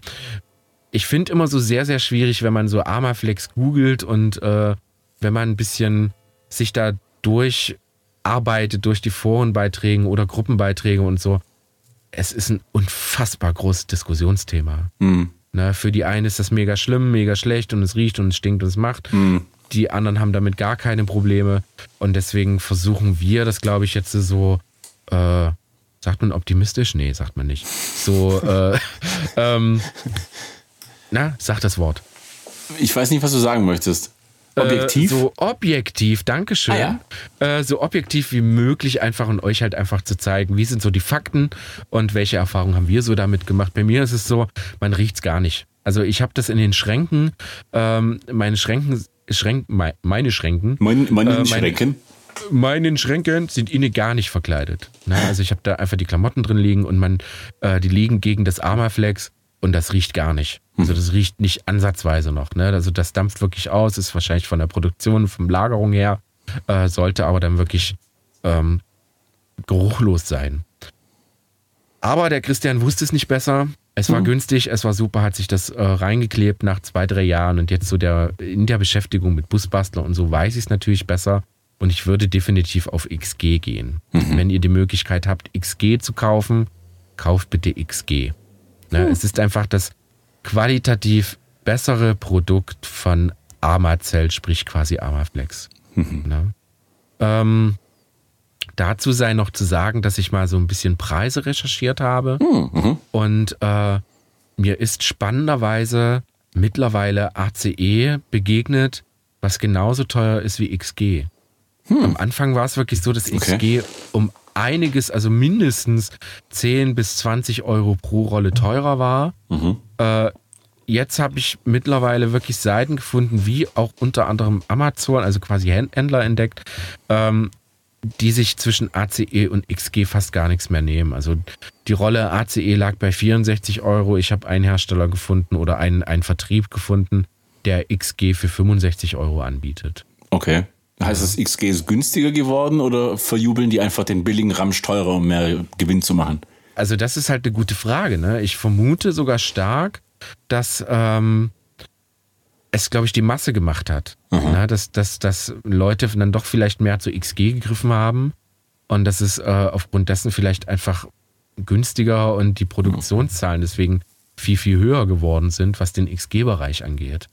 ich finde immer so sehr, sehr schwierig, wenn man so Armaflex googelt und äh, wenn man ein bisschen sich da durcharbeitet durch die Forenbeiträge oder Gruppenbeiträge und so. Es ist ein unfassbar großes Diskussionsthema. Mhm. Na, für die einen ist das mega schlimm, mega schlecht und es riecht und es stinkt und es macht. Mhm. Die anderen haben damit gar keine Probleme. Und deswegen versuchen wir das, glaube ich, jetzt so, äh, sagt man optimistisch? Nee, sagt man nicht. So, äh, (laughs) ähm, na, sag das Wort. Ich weiß nicht, was du sagen möchtest. Objektiv? Äh, so objektiv, Dankeschön. Ah, ja. äh, so objektiv wie möglich einfach und euch halt einfach zu zeigen, wie sind so die Fakten und welche Erfahrungen haben wir so damit gemacht. Bei mir ist es so, man riecht es gar nicht. Also ich habe das in den Schränken, ähm, meine Schränken, Schränk, meine Schränken. Mein, meine äh, Schränken? Meine Schränken sind innen gar nicht verkleidet. Na, also ich habe da einfach die Klamotten drin liegen und man, äh, die liegen gegen das Armaflex und das riecht gar nicht. Also das riecht nicht ansatzweise noch. Ne? Also das dampft wirklich aus, ist wahrscheinlich von der Produktion, von Lagerung her, äh, sollte aber dann wirklich ähm, geruchlos sein. Aber der Christian wusste es nicht besser. Es war mhm. günstig, es war super, hat sich das äh, reingeklebt nach zwei, drei Jahren und jetzt so der, in der Beschäftigung mit Busbastler und so weiß ich es natürlich besser. Und ich würde definitiv auf XG gehen. Mhm. Wenn ihr die Möglichkeit habt, XG zu kaufen, kauft bitte XG. Ne? Mhm. Es ist einfach das qualitativ bessere Produkt von Armacell, sprich quasi Armaflex. Mhm. Ne? Ähm, dazu sei noch zu sagen, dass ich mal so ein bisschen Preise recherchiert habe mhm. und äh, mir ist spannenderweise mittlerweile ACE begegnet, was genauso teuer ist wie XG. Hm. Am Anfang war es wirklich so, dass XG okay. um einiges, also mindestens 10 bis 20 Euro pro Rolle teurer war. Mhm. Äh, jetzt habe ich mittlerweile wirklich Seiten gefunden, wie auch unter anderem Amazon, also quasi Händler entdeckt, ähm, die sich zwischen ACE und XG fast gar nichts mehr nehmen. Also die Rolle ACE lag bei 64 Euro. Ich habe einen Hersteller gefunden oder einen, einen Vertrieb gefunden, der XG für 65 Euro anbietet. Okay. Heißt das, XG ist günstiger geworden oder verjubeln die einfach den billigen Ramsch teurer, um mehr Gewinn zu machen? Also das ist halt eine gute Frage. Ne? Ich vermute sogar stark, dass ähm, es, glaube ich, die Masse gemacht hat. Ne? Dass, dass, dass Leute dann doch vielleicht mehr zu XG gegriffen haben und dass es äh, aufgrund dessen vielleicht einfach günstiger und die Produktionszahlen deswegen viel, viel höher geworden sind, was den XG-Bereich angeht.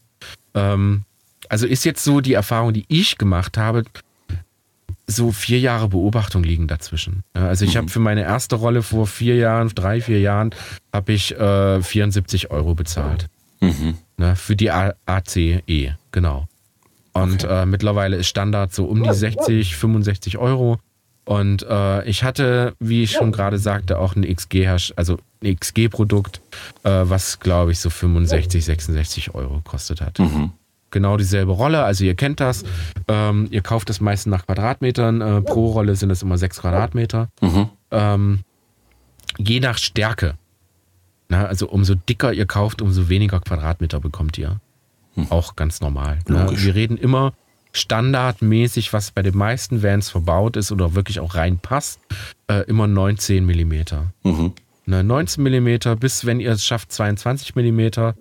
Ähm, also ist jetzt so die Erfahrung, die ich gemacht habe, so vier Jahre Beobachtung liegen dazwischen. Also ich habe für meine erste Rolle vor vier Jahren, drei, vier Jahren, habe ich äh, 74 Euro bezahlt. Mhm. Ne, für die ACE, genau. Und okay. äh, mittlerweile ist Standard so um die 60, 65 Euro. Und äh, ich hatte, wie ich schon gerade sagte, auch ein XG, also ein XG-Produkt, äh, was glaube ich so 65, 66 Euro kostet hat. Mhm genau dieselbe Rolle. Also ihr kennt das. Ähm, ihr kauft das meistens nach Quadratmetern. Äh, pro Rolle sind es immer sechs Quadratmeter. Mhm. Ähm, je nach Stärke. Na, also umso dicker ihr kauft, umso weniger Quadratmeter bekommt ihr. Hm. Auch ganz normal. Na, wir reden immer standardmäßig, was bei den meisten Vans verbaut ist oder wirklich auch reinpasst, äh, immer 19 Millimeter. Mhm. 19 Millimeter bis, wenn ihr es schafft, 22 Millimeter.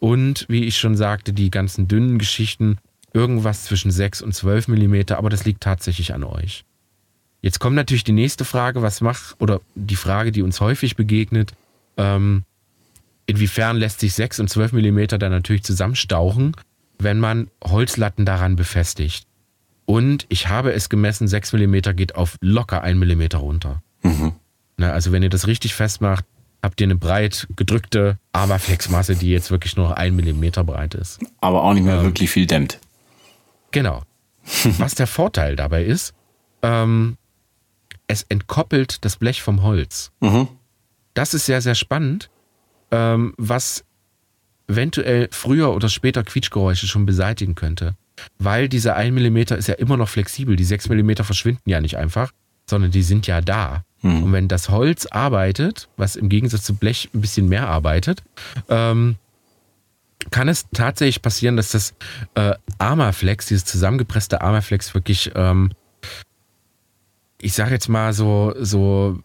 Und wie ich schon sagte, die ganzen dünnen Geschichten, irgendwas zwischen 6 und 12 Millimeter, aber das liegt tatsächlich an euch. Jetzt kommt natürlich die nächste Frage, was macht, oder die Frage, die uns häufig begegnet, ähm, inwiefern lässt sich 6 und 12 Millimeter dann natürlich zusammenstauchen, wenn man Holzlatten daran befestigt. Und ich habe es gemessen, 6 Millimeter geht auf locker 1 Millimeter runter. Mhm. Na, also wenn ihr das richtig festmacht, habt ihr eine breit gedrückte Armaflexmasse, die jetzt wirklich nur 1 Millimeter breit ist. Aber auch nicht mehr ähm, wirklich viel dämmt. Genau. (laughs) Was der Vorteil dabei ist, ähm, es entkoppelt das Blech vom Holz. Mhm. Das ist sehr, sehr spannend, ähm, was eventuell früher oder später Quietschgeräusche schon beseitigen könnte. Weil dieser 1 mm ist ja immer noch flexibel. Die 6 mm verschwinden ja nicht einfach, sondern die sind ja da. Mhm. Und wenn das Holz arbeitet, was im Gegensatz zu Blech ein bisschen mehr arbeitet, ähm, kann es tatsächlich passieren, dass das äh, Armaflex, dieses zusammengepresste Armaflex wirklich ähm, ich sage jetzt mal so, so,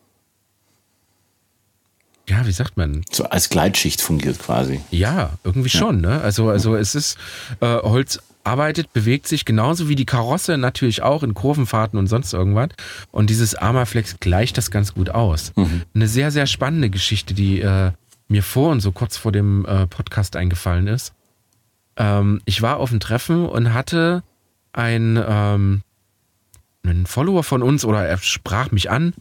ja, wie sagt man? So als Gleitschicht fungiert quasi. Ja, irgendwie ja. schon, ne? Also, also es ist, äh, Holz arbeitet, bewegt sich genauso wie die Karosse natürlich auch in Kurvenfahrten und sonst irgendwas. Und dieses Armaflex gleicht das ganz gut aus. Mhm. Eine sehr, sehr spannende Geschichte, die äh, mir vor und so kurz vor dem äh, Podcast eingefallen ist. Ähm, ich war auf einem Treffen und hatte ein, ähm, ein Follower von uns oder er sprach mich an,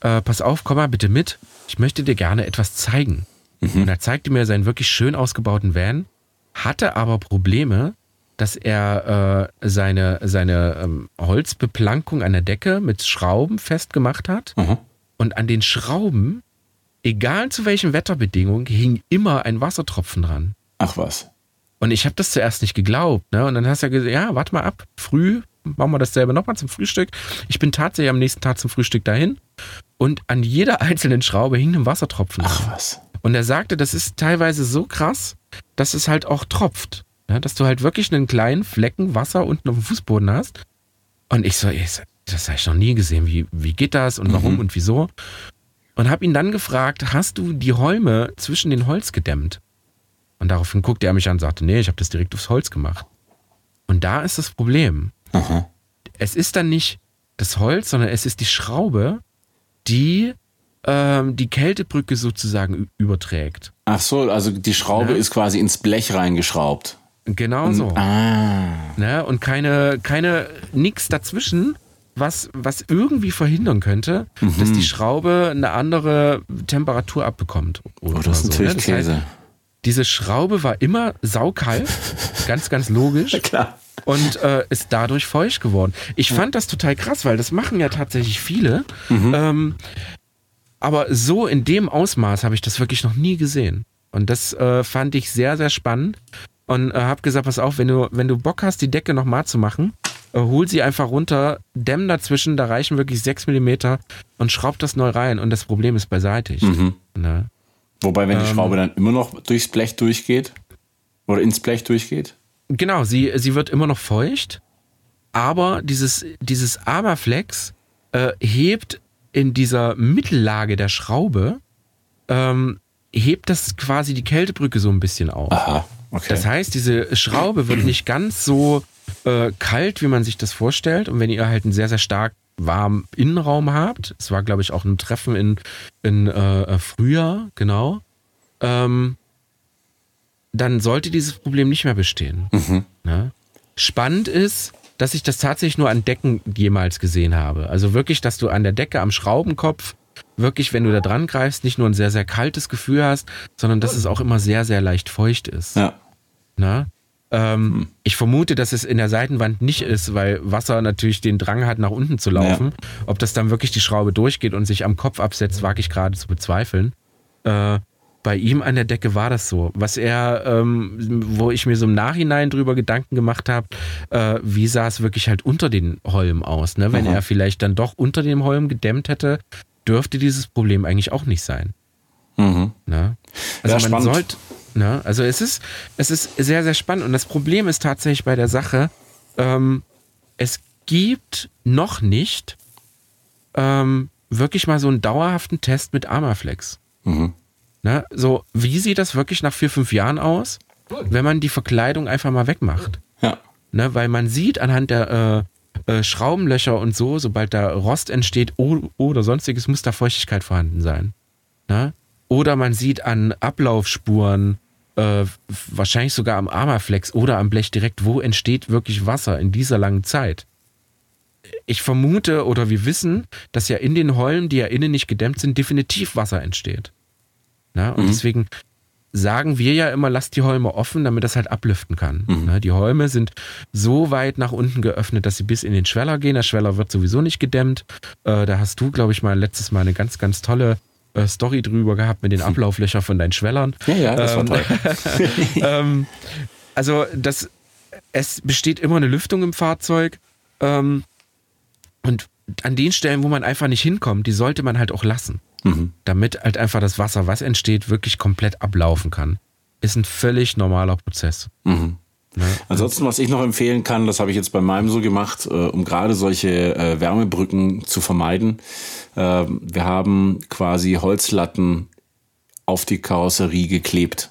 äh, pass auf, komm mal bitte mit, ich möchte dir gerne etwas zeigen. Mhm. Und er zeigte mir seinen wirklich schön ausgebauten Van, hatte aber Probleme, dass er äh, seine, seine ähm, Holzbeplankung an der Decke mit Schrauben festgemacht hat. Mhm. Und an den Schrauben, egal zu welchen Wetterbedingungen, hing immer ein Wassertropfen dran. Ach was. Und ich habe das zuerst nicht geglaubt. Ne? Und dann hast du ja gesagt, ja, warte mal ab, früh machen wir dasselbe nochmal zum Frühstück. Ich bin tatsächlich am nächsten Tag zum Frühstück dahin und an jeder (laughs) einzelnen Schraube hing ein Wassertropfen. Ach was. Und er sagte, das ist teilweise so krass, dass es halt auch tropft. Ja, dass du halt wirklich einen kleinen Flecken Wasser unten auf dem Fußboden hast. Und ich so, das habe ich noch nie gesehen. Wie, wie geht das und warum mhm. und wieso? Und habe ihn dann gefragt, hast du die Holme zwischen den Holz gedämmt? Und daraufhin guckte er mich an und sagte, nee, ich habe das direkt aufs Holz gemacht. Und da ist das Problem. Aha. Es ist dann nicht das Holz, sondern es ist die Schraube, die ähm, die Kältebrücke sozusagen überträgt. Ach so, also die Schraube ne? ist quasi ins Blech reingeschraubt. Genau so. Ah. Ne? Und keine, keine, nix dazwischen, was, was irgendwie verhindern könnte, mhm. dass die Schraube eine andere Temperatur abbekommt. Oder oh, das ist so, natürlich ne? das. Heißt, diese Schraube war immer saukalt, (laughs) ganz, ganz logisch. Ja, klar und äh, ist dadurch feucht geworden. Ich fand das total krass, weil das machen ja tatsächlich viele. Mhm. Ähm, aber so in dem Ausmaß habe ich das wirklich noch nie gesehen. Und das äh, fand ich sehr, sehr spannend. Und äh, habe gesagt, pass auf, wenn du, wenn du Bock hast, die Decke nochmal zu machen, äh, hol sie einfach runter, dämm dazwischen, da reichen wirklich 6 mm und schraub das neu rein und das Problem ist beseitigt. Mhm. Ne? Wobei, wenn die ähm, Schraube dann immer noch durchs Blech durchgeht oder ins Blech durchgeht? Genau, sie, sie wird immer noch feucht, aber dieses, dieses Aberflex äh, hebt in dieser Mittellage der Schraube, ähm, hebt das quasi die Kältebrücke so ein bisschen auf. Aha, okay. Das heißt, diese Schraube wird nicht ganz so äh, kalt, wie man sich das vorstellt. Und wenn ihr halt einen sehr, sehr stark warmen Innenraum habt, es war, glaube ich, auch ein Treffen in, in äh, Frühjahr, genau, ähm, dann sollte dieses Problem nicht mehr bestehen. Mhm. Ja? Spannend ist, dass ich das tatsächlich nur an Decken jemals gesehen habe. Also wirklich, dass du an der Decke am Schraubenkopf wirklich, wenn du da dran greifst, nicht nur ein sehr, sehr kaltes Gefühl hast, sondern dass es auch immer sehr, sehr leicht feucht ist. Ja. Na? Ähm, hm. Ich vermute, dass es in der Seitenwand nicht ist, weil Wasser natürlich den Drang hat, nach unten zu laufen. Ja. Ob das dann wirklich die Schraube durchgeht und sich am Kopf absetzt, wage ich gerade zu bezweifeln. Äh, bei ihm an der Decke war das so. Was er, ähm, wo ich mir so im Nachhinein drüber Gedanken gemacht habe, äh, wie sah es wirklich halt unter den Holm aus, ne? Wenn Aha. er vielleicht dann doch unter dem Holm gedämmt hätte, dürfte dieses Problem eigentlich auch nicht sein. Mhm. Ne? Also Ja, man spannend. sollte, ne? also es ist, es ist sehr, sehr spannend und das Problem ist tatsächlich bei der Sache, ähm, es gibt noch nicht ähm, wirklich mal so einen dauerhaften Test mit Armaflex. Mhm. Ne? So, wie sieht das wirklich nach vier, fünf Jahren aus, wenn man die Verkleidung einfach mal wegmacht? Ja. Ne? Weil man sieht anhand der äh, äh, Schraubenlöcher und so, sobald da Rost entsteht oder sonstiges, muss da Feuchtigkeit vorhanden sein. Ne? Oder man sieht an Ablaufspuren, äh, wahrscheinlich sogar am Armaflex oder am Blech direkt, wo entsteht wirklich Wasser in dieser langen Zeit. Ich vermute oder wir wissen, dass ja in den Holmen, die ja innen nicht gedämmt sind, definitiv Wasser entsteht. Na, und deswegen sagen wir ja immer, lasst die Holme offen, damit das halt ablüften kann. Na, die Holme sind so weit nach unten geöffnet, dass sie bis in den Schweller gehen. Der Schweller wird sowieso nicht gedämmt. Äh, da hast du, glaube ich, mal letztes Mal eine ganz, ganz tolle äh, Story drüber gehabt mit den Ablauflöchern von deinen Schwellern. Ja, ja, das war Ähm, toll. (laughs) ähm, also das, es besteht immer eine Lüftung im Fahrzeug. Ähm, und an den Stellen, wo man einfach nicht hinkommt, die sollte man halt auch lassen. Mhm. Damit halt einfach das Wasser, was entsteht, wirklich komplett ablaufen kann. Ist ein völlig normaler Prozess. Mhm. Ne? Ansonsten, was ich noch empfehlen kann, das habe ich jetzt bei meinem so gemacht, äh, um gerade solche äh, Wärmebrücken zu vermeiden. Äh, wir haben quasi Holzlatten auf die Karosserie geklebt.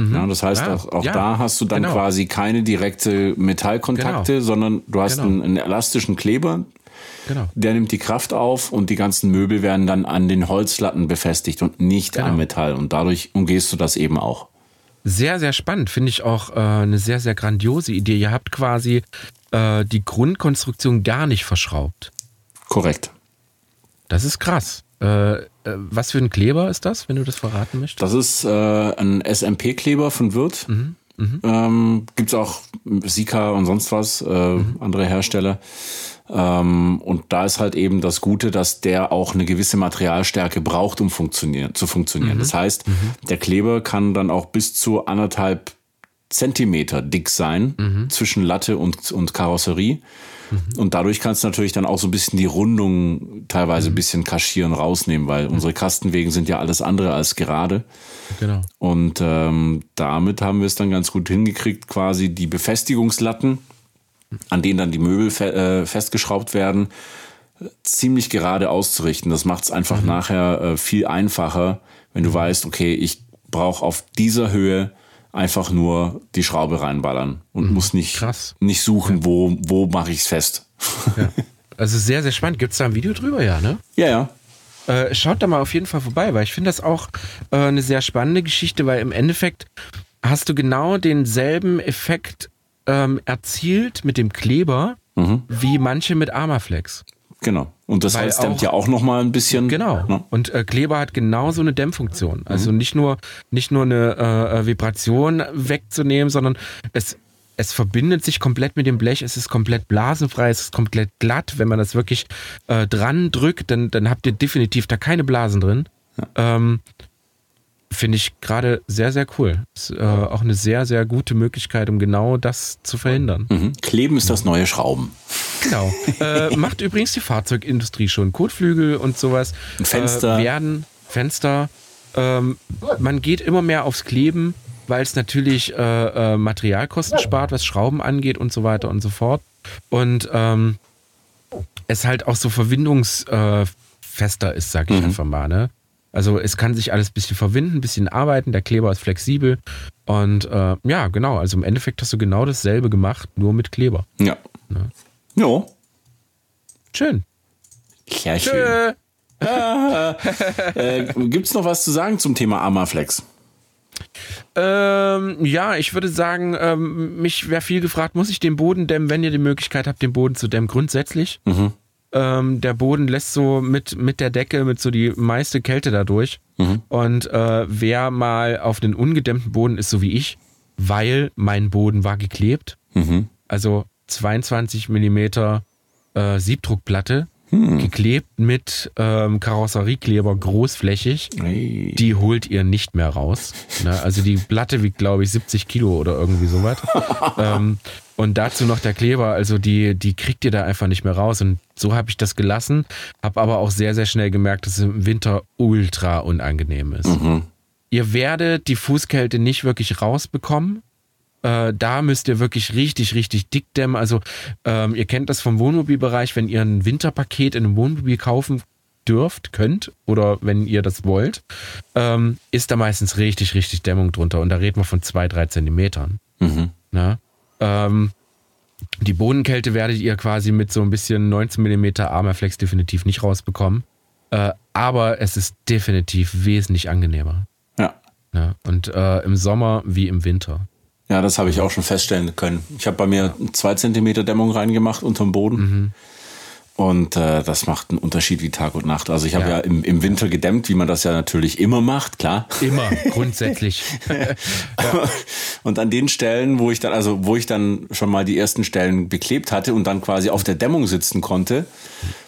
Ja, das heißt, Ah, auch, auch ja, da hast du dann genau. quasi keine direkte Metallkontakte, sondern du hast Genau. einen, einen elastischen Kleber, Genau. der nimmt die Kraft auf und die ganzen Möbel werden dann an den Holzlatten befestigt und nicht Genau. am Metall. Und dadurch umgehst du das eben auch. Sehr, sehr spannend. Finde ich auch äh, eine sehr, sehr grandiose Idee. Ihr habt quasi äh, die Grundkonstruktion gar nicht verschraubt. Korrekt. Das ist krass. Äh, äh, was für ein Kleber ist das, wenn du das verraten möchtest? Das ist äh, ein SMP-Kleber von Wirth. Mhm, Ähm, Gibt es auch Sika und sonst was, äh, Mhm. andere Hersteller. Ähm, und da ist halt eben das Gute, dass der auch eine gewisse Materialstärke braucht, um funktionieren, zu funktionieren. Mhm. Das heißt, der Kleber kann dann auch bis zu anderthalb Zentimeter dick sein Mhm. zwischen Latte und, und Karosserie. Und dadurch kannst du natürlich dann auch so ein bisschen die Rundung Mhm. teilweise ein bisschen kaschieren, rausnehmen, weil unsere Kastenwegen sind ja alles andere als gerade. Genau. Und ähm, damit haben wir es dann ganz gut hingekriegt, quasi die Befestigungslatten, an denen dann die Möbel fe äh, festgeschraubt werden, ziemlich gerade auszurichten. Das macht es einfach nachher äh, viel einfacher, wenn du weißt, okay, ich brauche auf dieser Höhe einfach nur die Schraube reinballern und muss nicht, Krass. nicht suchen, wo, wo mache ich es fest. Ja. Also sehr, sehr spannend. Gibt es da ein Video drüber? Ja, ne? ja, ja. Äh, schaut da mal auf jeden Fall vorbei, weil ich finde das auch äh, eine sehr spannende Geschichte, weil im Endeffekt hast du genau denselben Effekt ähm, erzielt mit dem Kleber wie manche mit Armaflex. Genau. Und das Weil Holz dämmt auch- ja auch noch mal ein bisschen. Genau. Ne? Und äh, Kleber hat genauso eine Dämmfunktion. Also nicht nur nicht nur eine äh, Vibration wegzunehmen, sondern es es verbindet sich komplett mit dem Blech, es ist komplett blasenfrei, es ist komplett glatt. Wenn man das wirklich äh, dran drückt, dann, dann habt ihr definitiv da keine Blasen drin. Ähm, Finde ich gerade sehr, sehr cool. Ist äh, auch eine sehr, sehr gute Möglichkeit, um genau das zu verhindern. Mhm. Kleben ist das neue Schrauben. Genau. (laughs) äh, macht übrigens die Fahrzeugindustrie schon. Kotflügel und sowas. Fenster. Äh, werden Fenster. Ähm, man geht immer mehr aufs Kleben, weil es natürlich äh, äh, Materialkosten spart, was Schrauben angeht und so weiter und so fort. Und ähm, es halt auch so verwindungsfester ist, sag ich einfach mal. Ne? Also es kann sich alles ein bisschen verwinden, ein bisschen arbeiten, der Kleber ist flexibel. Und äh, ja, genau, also im Endeffekt hast du genau dasselbe gemacht, nur mit Kleber. Ja. Ja. Schön. Sehr schön. (laughs) Äh, Gibt es noch was zu sagen zum Thema Armaflex? Ähm, ja, ich würde sagen, ähm, mich wäre viel gefragt, muss ich den Boden dämmen, wenn ihr die Möglichkeit habt, den Boden zu dämmen? Grundsätzlich. Ähm, der Boden lässt so mit, mit der Decke, mit so die meiste Kälte dadurch. Und äh, wer mal auf den ungedämmten Boden ist, so wie ich, weil mein Boden war geklebt, also 22 Millimeter äh, Siebdruckplatte, hm. geklebt mit ähm, Karosseriekleber großflächig. Hey. Die holt ihr nicht mehr raus. (laughs) Ne? Also die Platte wiegt, glaube ich, 70 Kilo oder irgendwie sowas. (laughs) ähm, und dazu noch der Kleber, also die, die kriegt ihr da einfach nicht mehr raus. Und so habe ich das gelassen, habe aber auch sehr, sehr schnell gemerkt, dass es im Winter ultra unangenehm ist. Mhm. Ihr werdet die Fußkälte nicht wirklich rausbekommen. Äh, da müsst ihr wirklich richtig, richtig dick dämmen. Also ähm, ihr kennt das vom Wohnmobilbereich, wenn ihr ein Winterpaket in einem Wohnmobil kaufen dürft, könnt oder wenn ihr das wollt, ähm, ist da meistens richtig, richtig Dämmung drunter. Und da reden wir von zwei, drei Zentimetern. Mhm. Na? Ähm, die Bodenkälte werdet ihr quasi mit so ein bisschen 19 mm Armorflex definitiv nicht rausbekommen. Äh, aber es ist definitiv wesentlich angenehmer. Ja. ja und äh, im Sommer wie im Winter. Ja, das habe ich auch schon feststellen können. Ich habe bei mir zwei Zentimeter Dämmung reingemacht unterm Boden. Mhm. Und äh, das macht einen Unterschied wie Tag und Nacht. Also ich habe ja, ja im, im, Winter gedämmt, wie man das ja natürlich immer macht, klar. Immer, grundsätzlich. (laughs) ja. Und an den Stellen, wo ich dann, also wo ich dann schon mal die ersten Stellen beklebt hatte und dann quasi auf der Dämmung sitzen konnte,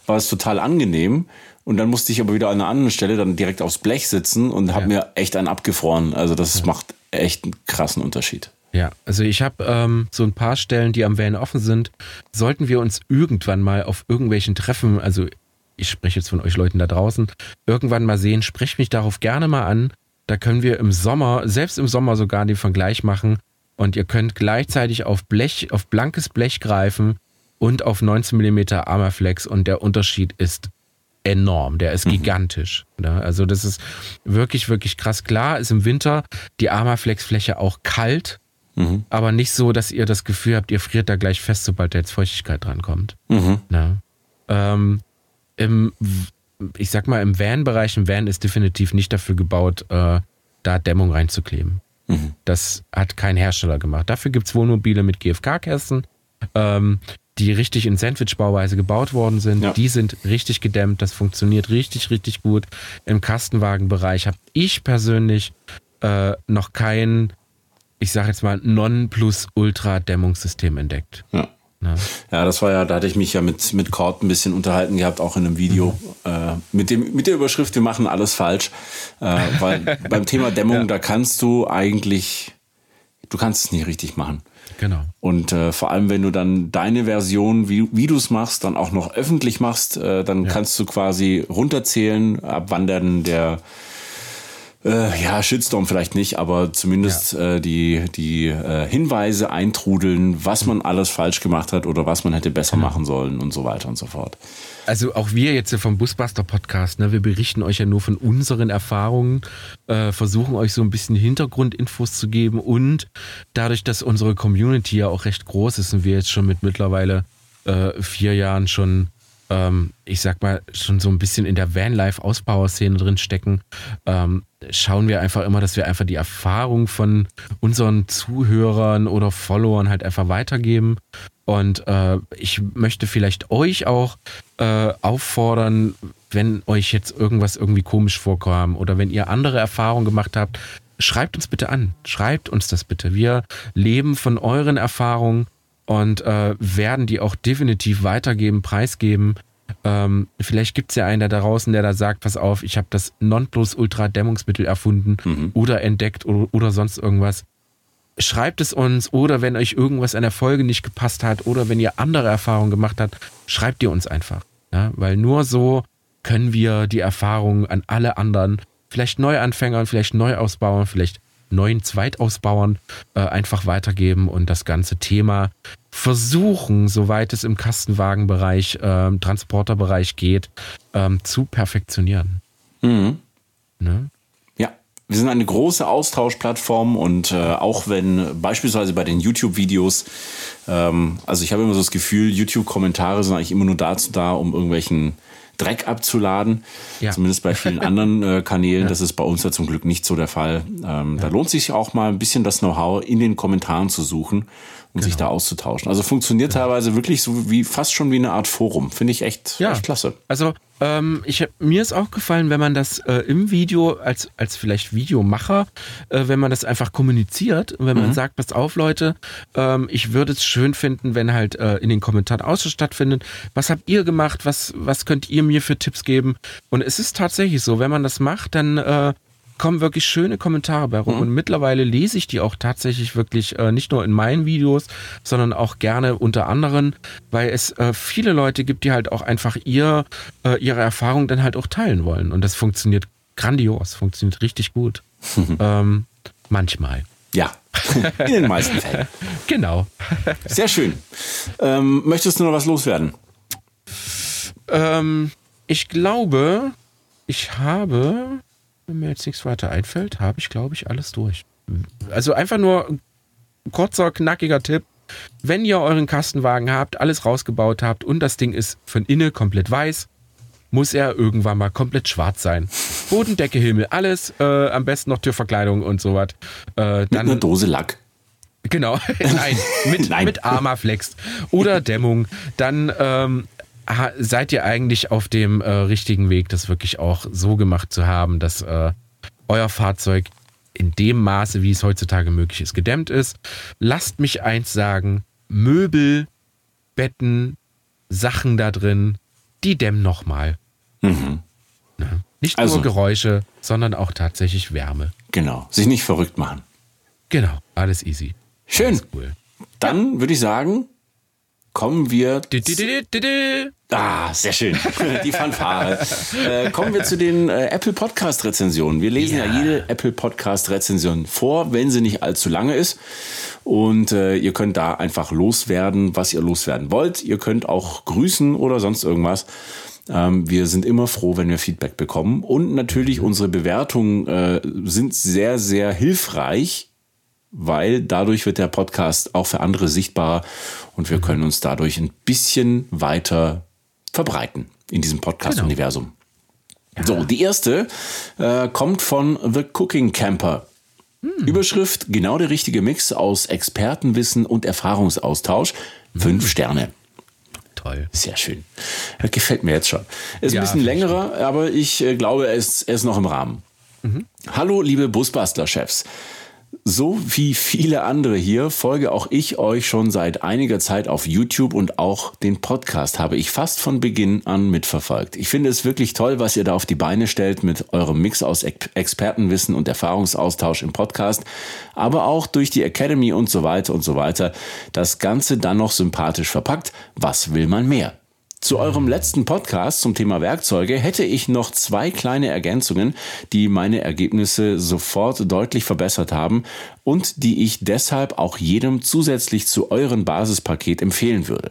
war es total angenehm. Und dann musste ich aber wieder an einer anderen Stelle dann direkt aufs Blech sitzen und habe ja. mir echt einen abgefroren. Also das macht echt einen krassen Unterschied. Ja, also ich habe ähm, so ein paar Stellen, die am Van offen sind. Sollten wir uns irgendwann mal auf irgendwelchen Treffen, also ich spreche jetzt von euch Leuten da draußen, irgendwann mal sehen, sprecht mich darauf gerne mal an. Da können wir im Sommer, selbst im Sommer sogar den Vergleich machen. Und ihr könnt gleichzeitig auf Blech, auf blankes Blech greifen und auf 19 mm Armorflex und der Unterschied ist enorm, der ist mhm. gigantisch. Ne? Also das ist wirklich, wirklich krass. Klar ist im Winter die Armorflex-Fläche auch kalt, Mhm. Aber nicht so, dass ihr das Gefühl habt, ihr friert da gleich fest, sobald da jetzt Feuchtigkeit drankommt. Mhm. Ähm, im, ich sag mal, im Van-Bereich, ein Van ist definitiv nicht dafür gebaut, äh, da Dämmung reinzukleben. Mhm. Das hat kein Hersteller gemacht. Dafür gibt es Wohnmobile mit GFK-Kästen, ähm, die richtig in Sandwich-Bauweise gebaut worden sind. Ja. Die sind richtig gedämmt. Das funktioniert richtig, richtig gut. Im Kastenwagenbereich habe ich persönlich äh, noch kein ich sage jetzt mal, Non-Plus-Ultra-Dämmungssystem entdeckt. Ja. Ja. ja. das war ja, da hatte ich mich ja mit, mit Cord ein bisschen unterhalten gehabt, auch in einem Video, mhm. äh, mit, dem, mit der Überschrift, wir machen alles falsch. Äh, weil (laughs) beim Thema Dämmung, ja. da kannst du eigentlich, du kannst es nie richtig machen. Genau. Und äh, vor allem, wenn du dann deine Version, wie, wie du es machst, dann auch noch öffentlich machst, äh, dann ja. kannst du quasi runterzählen, ab wann dann der äh, ja, Shitstorm vielleicht nicht, aber zumindest ja. äh, die, die äh, Hinweise eintrudeln, was man alles falsch gemacht hat oder was man hätte besser mhm. machen sollen und so weiter und so fort. Also auch wir jetzt vom Busbuster Podcast, ne, wir berichten euch ja nur von unseren Erfahrungen, äh, versuchen euch so ein bisschen Hintergrundinfos zu geben und dadurch, dass unsere Community ja auch recht groß ist und wir jetzt schon mit mittlerweile äh, vier Jahren schon ähm, ich sag mal, schon so ein bisschen in der Vanlife-Ausbauer-Szene drin stecken, ähm, schauen wir einfach immer, dass wir einfach die Erfahrung von unseren Zuhörern oder Followern halt einfach weitergeben. Und äh, ich möchte vielleicht euch auch äh, auffordern, wenn euch jetzt irgendwas irgendwie komisch vorkam oder wenn ihr andere Erfahrungen gemacht habt, schreibt uns bitte an. Schreibt uns das bitte. Wir leben von euren Erfahrungen und äh, werden die auch definitiv weitergeben, preisgeben. Ähm, vielleicht gibt es ja einen da draußen, der da sagt, pass auf, ich habe das Nonplusultra-Dämmungsmittel erfunden mhm. oder entdeckt oder, oder sonst irgendwas. Schreibt es uns oder wenn euch irgendwas an der Folge nicht gepasst hat oder wenn ihr andere Erfahrungen gemacht habt, schreibt ihr uns einfach. Ja? Weil nur so können wir die Erfahrungen an alle anderen, vielleicht Neuanfängern, vielleicht Neuausbauern, vielleicht neuen Zweitausbauern äh, einfach weitergeben und das ganze Thema versuchen, soweit es im Kastenwagenbereich, äh, Transporterbereich geht, ähm, zu perfektionieren. Mhm. Ne? Ja, wir sind eine große Austauschplattform und äh, auch wenn beispielsweise bei den YouTube-Videos, ähm, also ich habe immer so das Gefühl, YouTube-Kommentare sind eigentlich immer nur dazu da, um irgendwelchen Dreck abzuladen. Ja. Zumindest bei vielen (laughs) anderen äh, Kanälen. Ja. Das ist bei uns ja zum Glück nicht so der Fall. Ähm, ja. Da lohnt sich auch mal ein bisschen das Know-how in den Kommentaren zu suchen und genau. sich da auszutauschen. Also funktioniert teilweise wirklich so wie fast schon wie eine Art Forum. Finde ich echt, echt klasse. Also Ähm, ich, mir ist auch gefallen, wenn man das äh, im Video, als, als vielleicht Videomacher, äh, wenn man das einfach kommuniziert, wenn man mhm. sagt, pass auf Leute, ähm, ich würde es schön finden, wenn halt äh, in den Kommentaren Austausch stattfindet. Was habt ihr gemacht? Was, was könnt ihr mir für Tipps geben? Und es ist tatsächlich so, wenn man das macht, dann äh, kommen wirklich schöne Kommentare bei rum. Mhm. Und mittlerweile lese ich die auch tatsächlich wirklich äh, nicht nur in meinen Videos, sondern auch gerne unter anderen, weil es äh, viele Leute gibt, die halt auch einfach ihr, äh, ihre Erfahrung dann halt auch teilen wollen. Und das funktioniert grandios, funktioniert richtig gut. (laughs) ähm, manchmal. Ja, (laughs) in den meisten Fällen. (laughs) Genau. Sehr schön. Ähm, möchtest du noch was loswerden? Ähm, ich glaube, ich habe wenn mir jetzt nichts weiter einfällt, habe ich, glaube ich, alles durch. Also einfach nur ein kurzer, knackiger Tipp. Wenn ihr euren Kastenwagen habt, alles rausgebaut habt und das Ding ist von innen komplett weiß, muss er irgendwann mal komplett schwarz sein. Bodendecke, Himmel, alles. Äh, am besten noch Türverkleidung und sowas. Äh, mit einer Dose Lack. Genau, (laughs) nein, mit, (laughs) Nein. mit Armaflex oder Dämmung. Dann ähm, seid ihr eigentlich auf dem äh, richtigen Weg, das wirklich auch so gemacht zu haben, dass äh, euer Fahrzeug in dem Maße, wie es heutzutage möglich ist, gedämmt ist. Lasst mich eins sagen, Möbel, Betten, Sachen da drin, die dämmen nochmal. Mhm. Ja. Nicht also, nur Geräusche, sondern auch tatsächlich Wärme. Genau, sich nicht verrückt machen. Genau, alles easy. Schön. Alles cool. Dann ja. würde ich sagen, kommen wir. Ah, sehr schön. (laughs) Die Fanfare. äh, kommen wir zu den äh, Apple Podcast Rezensionen. Wir lesen ja. ja, jede Apple Podcast Rezension vor, wenn sie nicht allzu lange ist. Und äh, ihr könnt da einfach loswerden, was ihr loswerden wollt. Ihr könnt auch grüßen oder sonst irgendwas. Ähm, wir sind immer froh, wenn wir Feedback bekommen. Und natürlich unsere Bewertungen äh, sind sehr, sehr hilfreich weil dadurch wird der Podcast auch für andere sichtbar und wir mhm. können uns dadurch ein bisschen weiter verbreiten in diesem Podcast-Universum. Genau. Ja. So, die erste äh, kommt von The Cooking Camper. Hm. Überschrift: Genau der richtige Mix aus Expertenwissen und Erfahrungsaustausch. Fünf hm. Sterne. Toll. Sehr schön. Das gefällt mir jetzt schon. Ist ja, ein bisschen längerer, aber ich äh, glaube, er ist, er ist noch im Rahmen. Mhm. Hallo, liebe Busbastler-Chefs. So wie viele andere hier folge auch ich euch schon seit einiger Zeit auf YouTube und auch den Podcast habe ich fast von Beginn an mitverfolgt. Ich finde es wirklich toll, was ihr da auf die Beine stellt mit eurem Mix aus Expertenwissen und Erfahrungsaustausch im Podcast, aber auch durch die Academy und so weiter und so weiter. Das Ganze dann noch sympathisch verpackt. Was will man mehr? Zu eurem letzten Podcast zum Thema Werkzeuge hätte ich noch zwei kleine Ergänzungen, die meine Ergebnisse sofort deutlich verbessert haben und die ich deshalb auch jedem zusätzlich zu eurem Basispaket empfehlen würde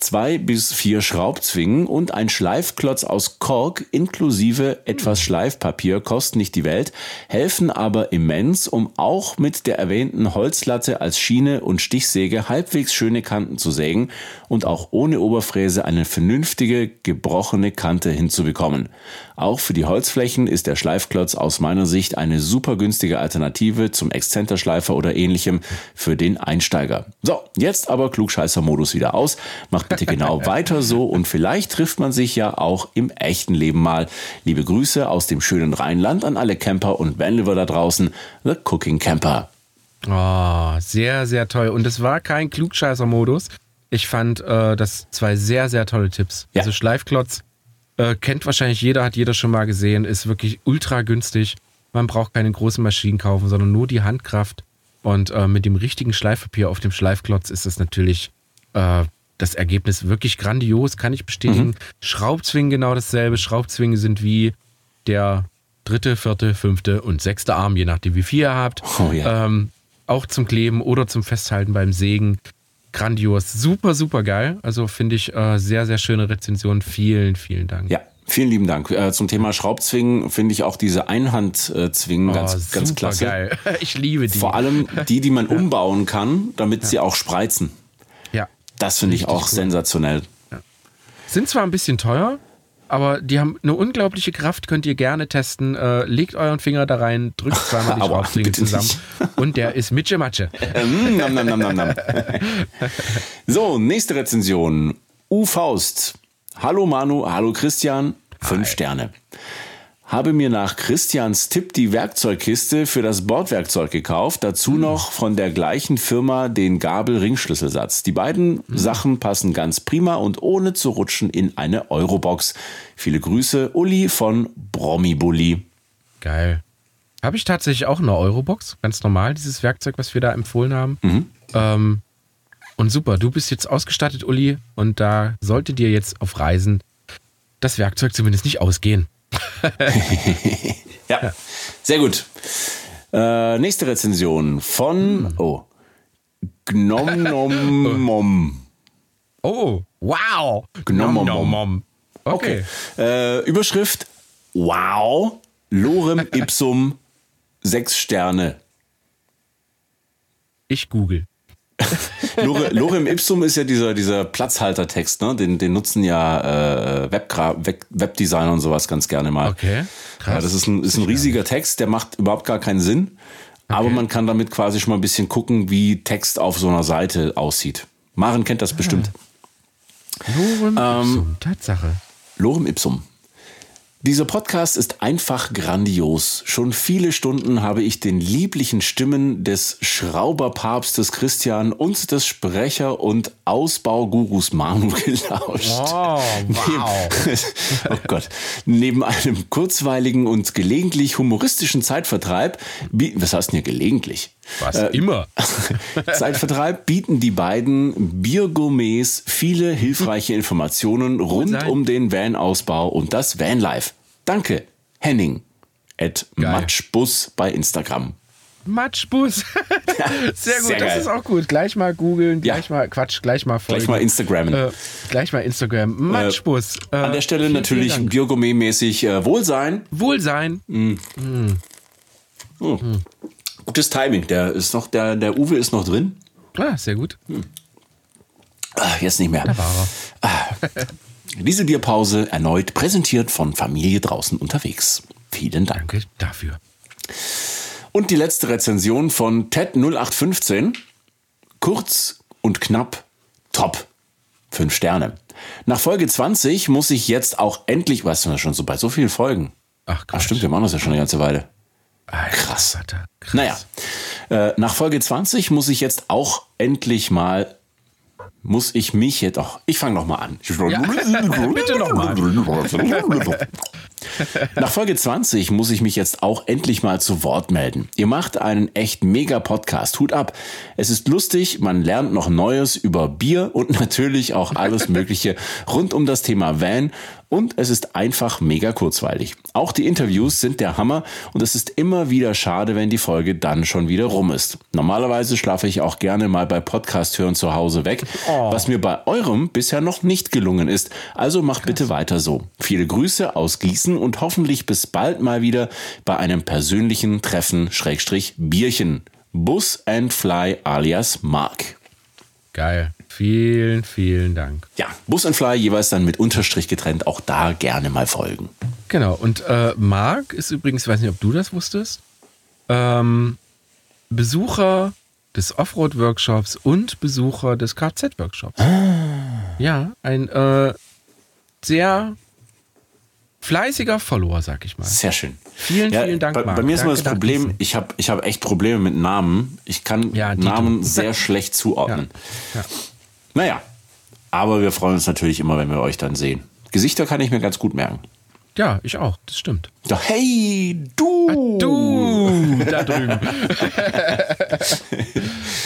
zwei bis vier Schraubzwingen und ein Schleifklotz aus Kork inklusive etwas Schleifpapier kosten nicht die Welt, helfen aber immens, um auch mit der erwähnten Holzlatte als Schiene und Stichsäge halbwegs schöne Kanten zu sägen und auch ohne Oberfräse eine vernünftige gebrochene Kante hinzubekommen. Auch für die Holzflächen ist der Schleifklotz aus meiner Sicht eine super günstige Alternative zum Exzenterschleifer oder ähnlichem für den Einsteiger. So, jetzt aber Klugscheißer-Modus wieder aus. Macht bitte genau weiter so und vielleicht trifft man sich ja auch im echten Leben mal. Liebe Grüße aus dem schönen Rheinland an alle Camper und Vanliver da draußen. The Cooking Camper. Oh, sehr, sehr toll. Und es war kein Klugscheißer-Modus. Ich fand äh, das zwei sehr, sehr tolle Tipps. Ja. Also Schleifklotz äh, kennt wahrscheinlich jeder, hat jeder schon mal gesehen, ist wirklich ultra günstig. Man braucht keine großen Maschinen kaufen, sondern nur die Handkraft. Und äh, mit dem richtigen Schleifpapier auf dem Schleifklotz ist das natürlich äh, das Ergebnis wirklich grandios, kann ich bestätigen. Mhm. Schraubzwingen genau dasselbe. Schraubzwingen sind wie der dritte, vierte, fünfte und sechste Arm, je nachdem wie viel ihr habt. Oh, ja. ähm, auch zum Kleben oder zum Festhalten beim Sägen grandios. Super, super geil. Also finde ich äh, sehr, sehr schöne Rezension. Vielen, vielen Dank. Ja. Vielen lieben Dank. Äh, zum Thema Schraubzwingen finde ich auch diese Einhandzwingen oh, ganz, ganz klasse. Geil. (laughs) Ich liebe die. Vor allem die, die man ja. umbauen kann, damit ja. sie auch spreizen. Das finde ich auch gut. sensationell. Ja. Sind zwar ein bisschen teuer, aber die haben eine unglaubliche Kraft, könnt ihr gerne testen. Äh, legt euren Finger da rein, drückt zweimal die (laughs) Schraubzwingen zusammen und der ist Mitsche Matsche. (laughs) Ähm, nam, nam, nam, nam, nam. (laughs) so, nächste Rezension. U Faust Hallo Manu, hallo Christian, fünf Sterne. Habe mir nach Christians Tipp die Werkzeugkiste für das Bordwerkzeug gekauft. Dazu noch von der gleichen Firma den Gabel-Ringschlüsselsatz. Die beiden Sachen passen ganz prima und ohne zu rutschen in eine Eurobox. Viele Grüße, Uli von Brommibully. Geil. Habe ich tatsächlich auch eine Eurobox, ganz normal, dieses Werkzeug, was wir da empfohlen haben. Ähm, und super, du bist jetzt ausgestattet, Uli, und da sollte dir jetzt auf Reisen das Werkzeug zumindest nicht ausgehen. Ja, sehr gut. Äh, nächste Rezension von oh, Gnom Nom (laughs) Mom. Oh, wow. Gnom, Nom, nom, nom, nom. Okay. Äh, Überschrift Wow, Lorem (laughs) Ipsum, sechs Sterne. Ich google. (laughs) Lore, Lorem Ipsum ist ja dieser, dieser Platzhaltertext, ne? den, den nutzen ja äh, Webgra Web Webdesigner und sowas ganz gerne mal. Okay. Krass. Ja, das ist ein, ist ein riesiger Text, der macht überhaupt gar keinen Sinn. Aber man kann damit quasi schon mal ein bisschen gucken, wie Text auf so einer Seite aussieht. Maren kennt das bestimmt. Lorem Ähm, Ipsum, Tatsache. Lorem Ipsum. Dieser Podcast ist einfach grandios. Schon viele Stunden habe ich den lieblichen Stimmen des Schrauberpapstes Christian und des Sprecher- und Ausbaugurus Manu (laughs) gelauscht. Oh, wow. (laughs) oh Gott. Neben einem kurzweiligen und gelegentlich humoristischen Zeitvertreib, was heißt denn hier gelegentlich? Was Äh, immer. (laughs) Zeitvertreib bieten die beiden Biergourmets viele hilfreiche Informationen rund um den Van-Ausbau und das Vanlife. Danke, Henning. At Geil. Matschbus bei Instagram. Matschbus. (laughs) Sehr gut, Sehr das ist auch gut. Gleich mal googeln, Ja. gleich mal, Quatsch, gleich mal folgen. Gleich mal Instagrammen. Äh, gleich mal Instagram. Matschbus. Äh, An der Stelle vielen, natürlich. Biergourmet-mäßig äh, Wohlsein. Wohlsein. Gutes Timing. Der ist noch, der, der Uwe ist noch drin. Ah, sehr gut. Ah, jetzt nicht mehr. Da war er. Diese Bierpause erneut präsentiert von Familie draußen unterwegs. Vielen Dank. Danke dafür. Und die letzte Rezension von Ted0815. Kurz und knapp, top. Fünf Sterne. Nach Folge 20 muss ich jetzt auch endlich, sind wir schon so bei so vielen Folgen? Ach, Ach Quatsch. stimmt, wir machen das ja schon eine ganze Weile. Alter, krass. Vater, krass. Naja, äh, nach Folge 20 muss ich jetzt auch endlich mal, muss ich mich jetzt, ach, ich fange nochmal an. (laughs) bitte noch mal. (laughs) Nach Folge 20 muss ich mich jetzt auch endlich mal zu Wort melden. Ihr macht einen echt mega Podcast. Hut ab. Es ist lustig, man lernt noch Neues über Bier und (laughs) natürlich auch alles Mögliche rund um das Thema Van und es ist einfach mega kurzweilig. Auch die Interviews sind der Hammer und es ist immer wieder schade, wenn die Folge dann schon wieder rum ist. Normalerweise schlafe ich auch gerne mal bei Podcast hören zu Hause weg, was mir bei eurem bisher noch nicht gelungen ist. Also macht bitte weiter so. Viele Grüße aus Gießen und hoffentlich bis bald mal wieder bei einem persönlichen Treffen Schrägstrich Bierchen. Bus and Fly alias Mark. Geil. Vielen, vielen Dank. Ja, Bus and Fly jeweils dann mit Unterstrich getrennt. Auch da gerne mal folgen. Genau. Und äh, Marc ist übrigens, ich weiß nicht, ob du das wusstest, ähm, Besucher des Offroad-Workshops und Besucher des Kfz-Workshops. Ja, ein äh, sehr fleißiger Follower, sag ich mal. Sehr schön. Vielen, vielen Dank, bei, Marc. bei mir ist immer das Problem, ich habe ich hab echt Probleme mit Namen. Ich kann Ja. Namen sehr schlecht zuordnen. Ja. Naja, aber wir freuen uns natürlich immer, wenn wir euch dann sehen. Gesichter kann ich mir ganz gut merken. Ja, ich auch, das stimmt. Doch, hey, du! Du, da drüben. (laughs)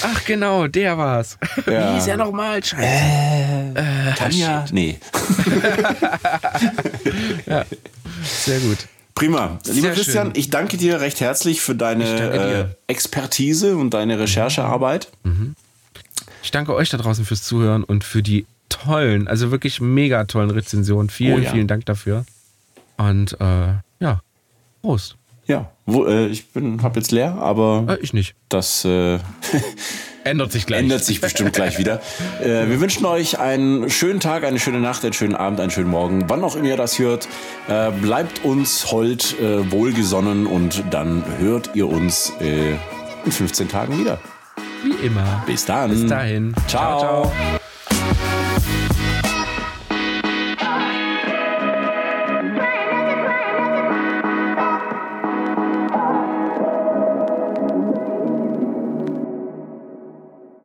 Ach genau, der war's. Ja. Wie hieß er nochmal? Scheiße. Tanja? Nee. (laughs) Sehr gut. Prima. Lieber Sehr Christian, schön. ich danke dir recht herzlich für deine äh, Expertise und deine Recherchearbeit. Ich danke euch da draußen fürs Zuhören und für die tollen, also wirklich mega tollen Rezensionen. Vielen, Oh ja. vielen Dank dafür. Und äh, ja, Prost. Ja, wo, äh, ich bin, hab jetzt leer, aber Äh, ich nicht. das äh, (laughs) Ändert sich gleich. ändert sich bestimmt gleich wieder. Äh, wir wünschen euch einen schönen Tag, eine schöne Nacht, einen schönen Abend, einen schönen Morgen, wann auch immer ihr das hört. Äh, bleibt uns hold, äh, wohlgesonnen und dann hört ihr uns in 15 Tagen wieder. Wie immer. Bis dann. Bis dahin. Ciao. ciao. ciao.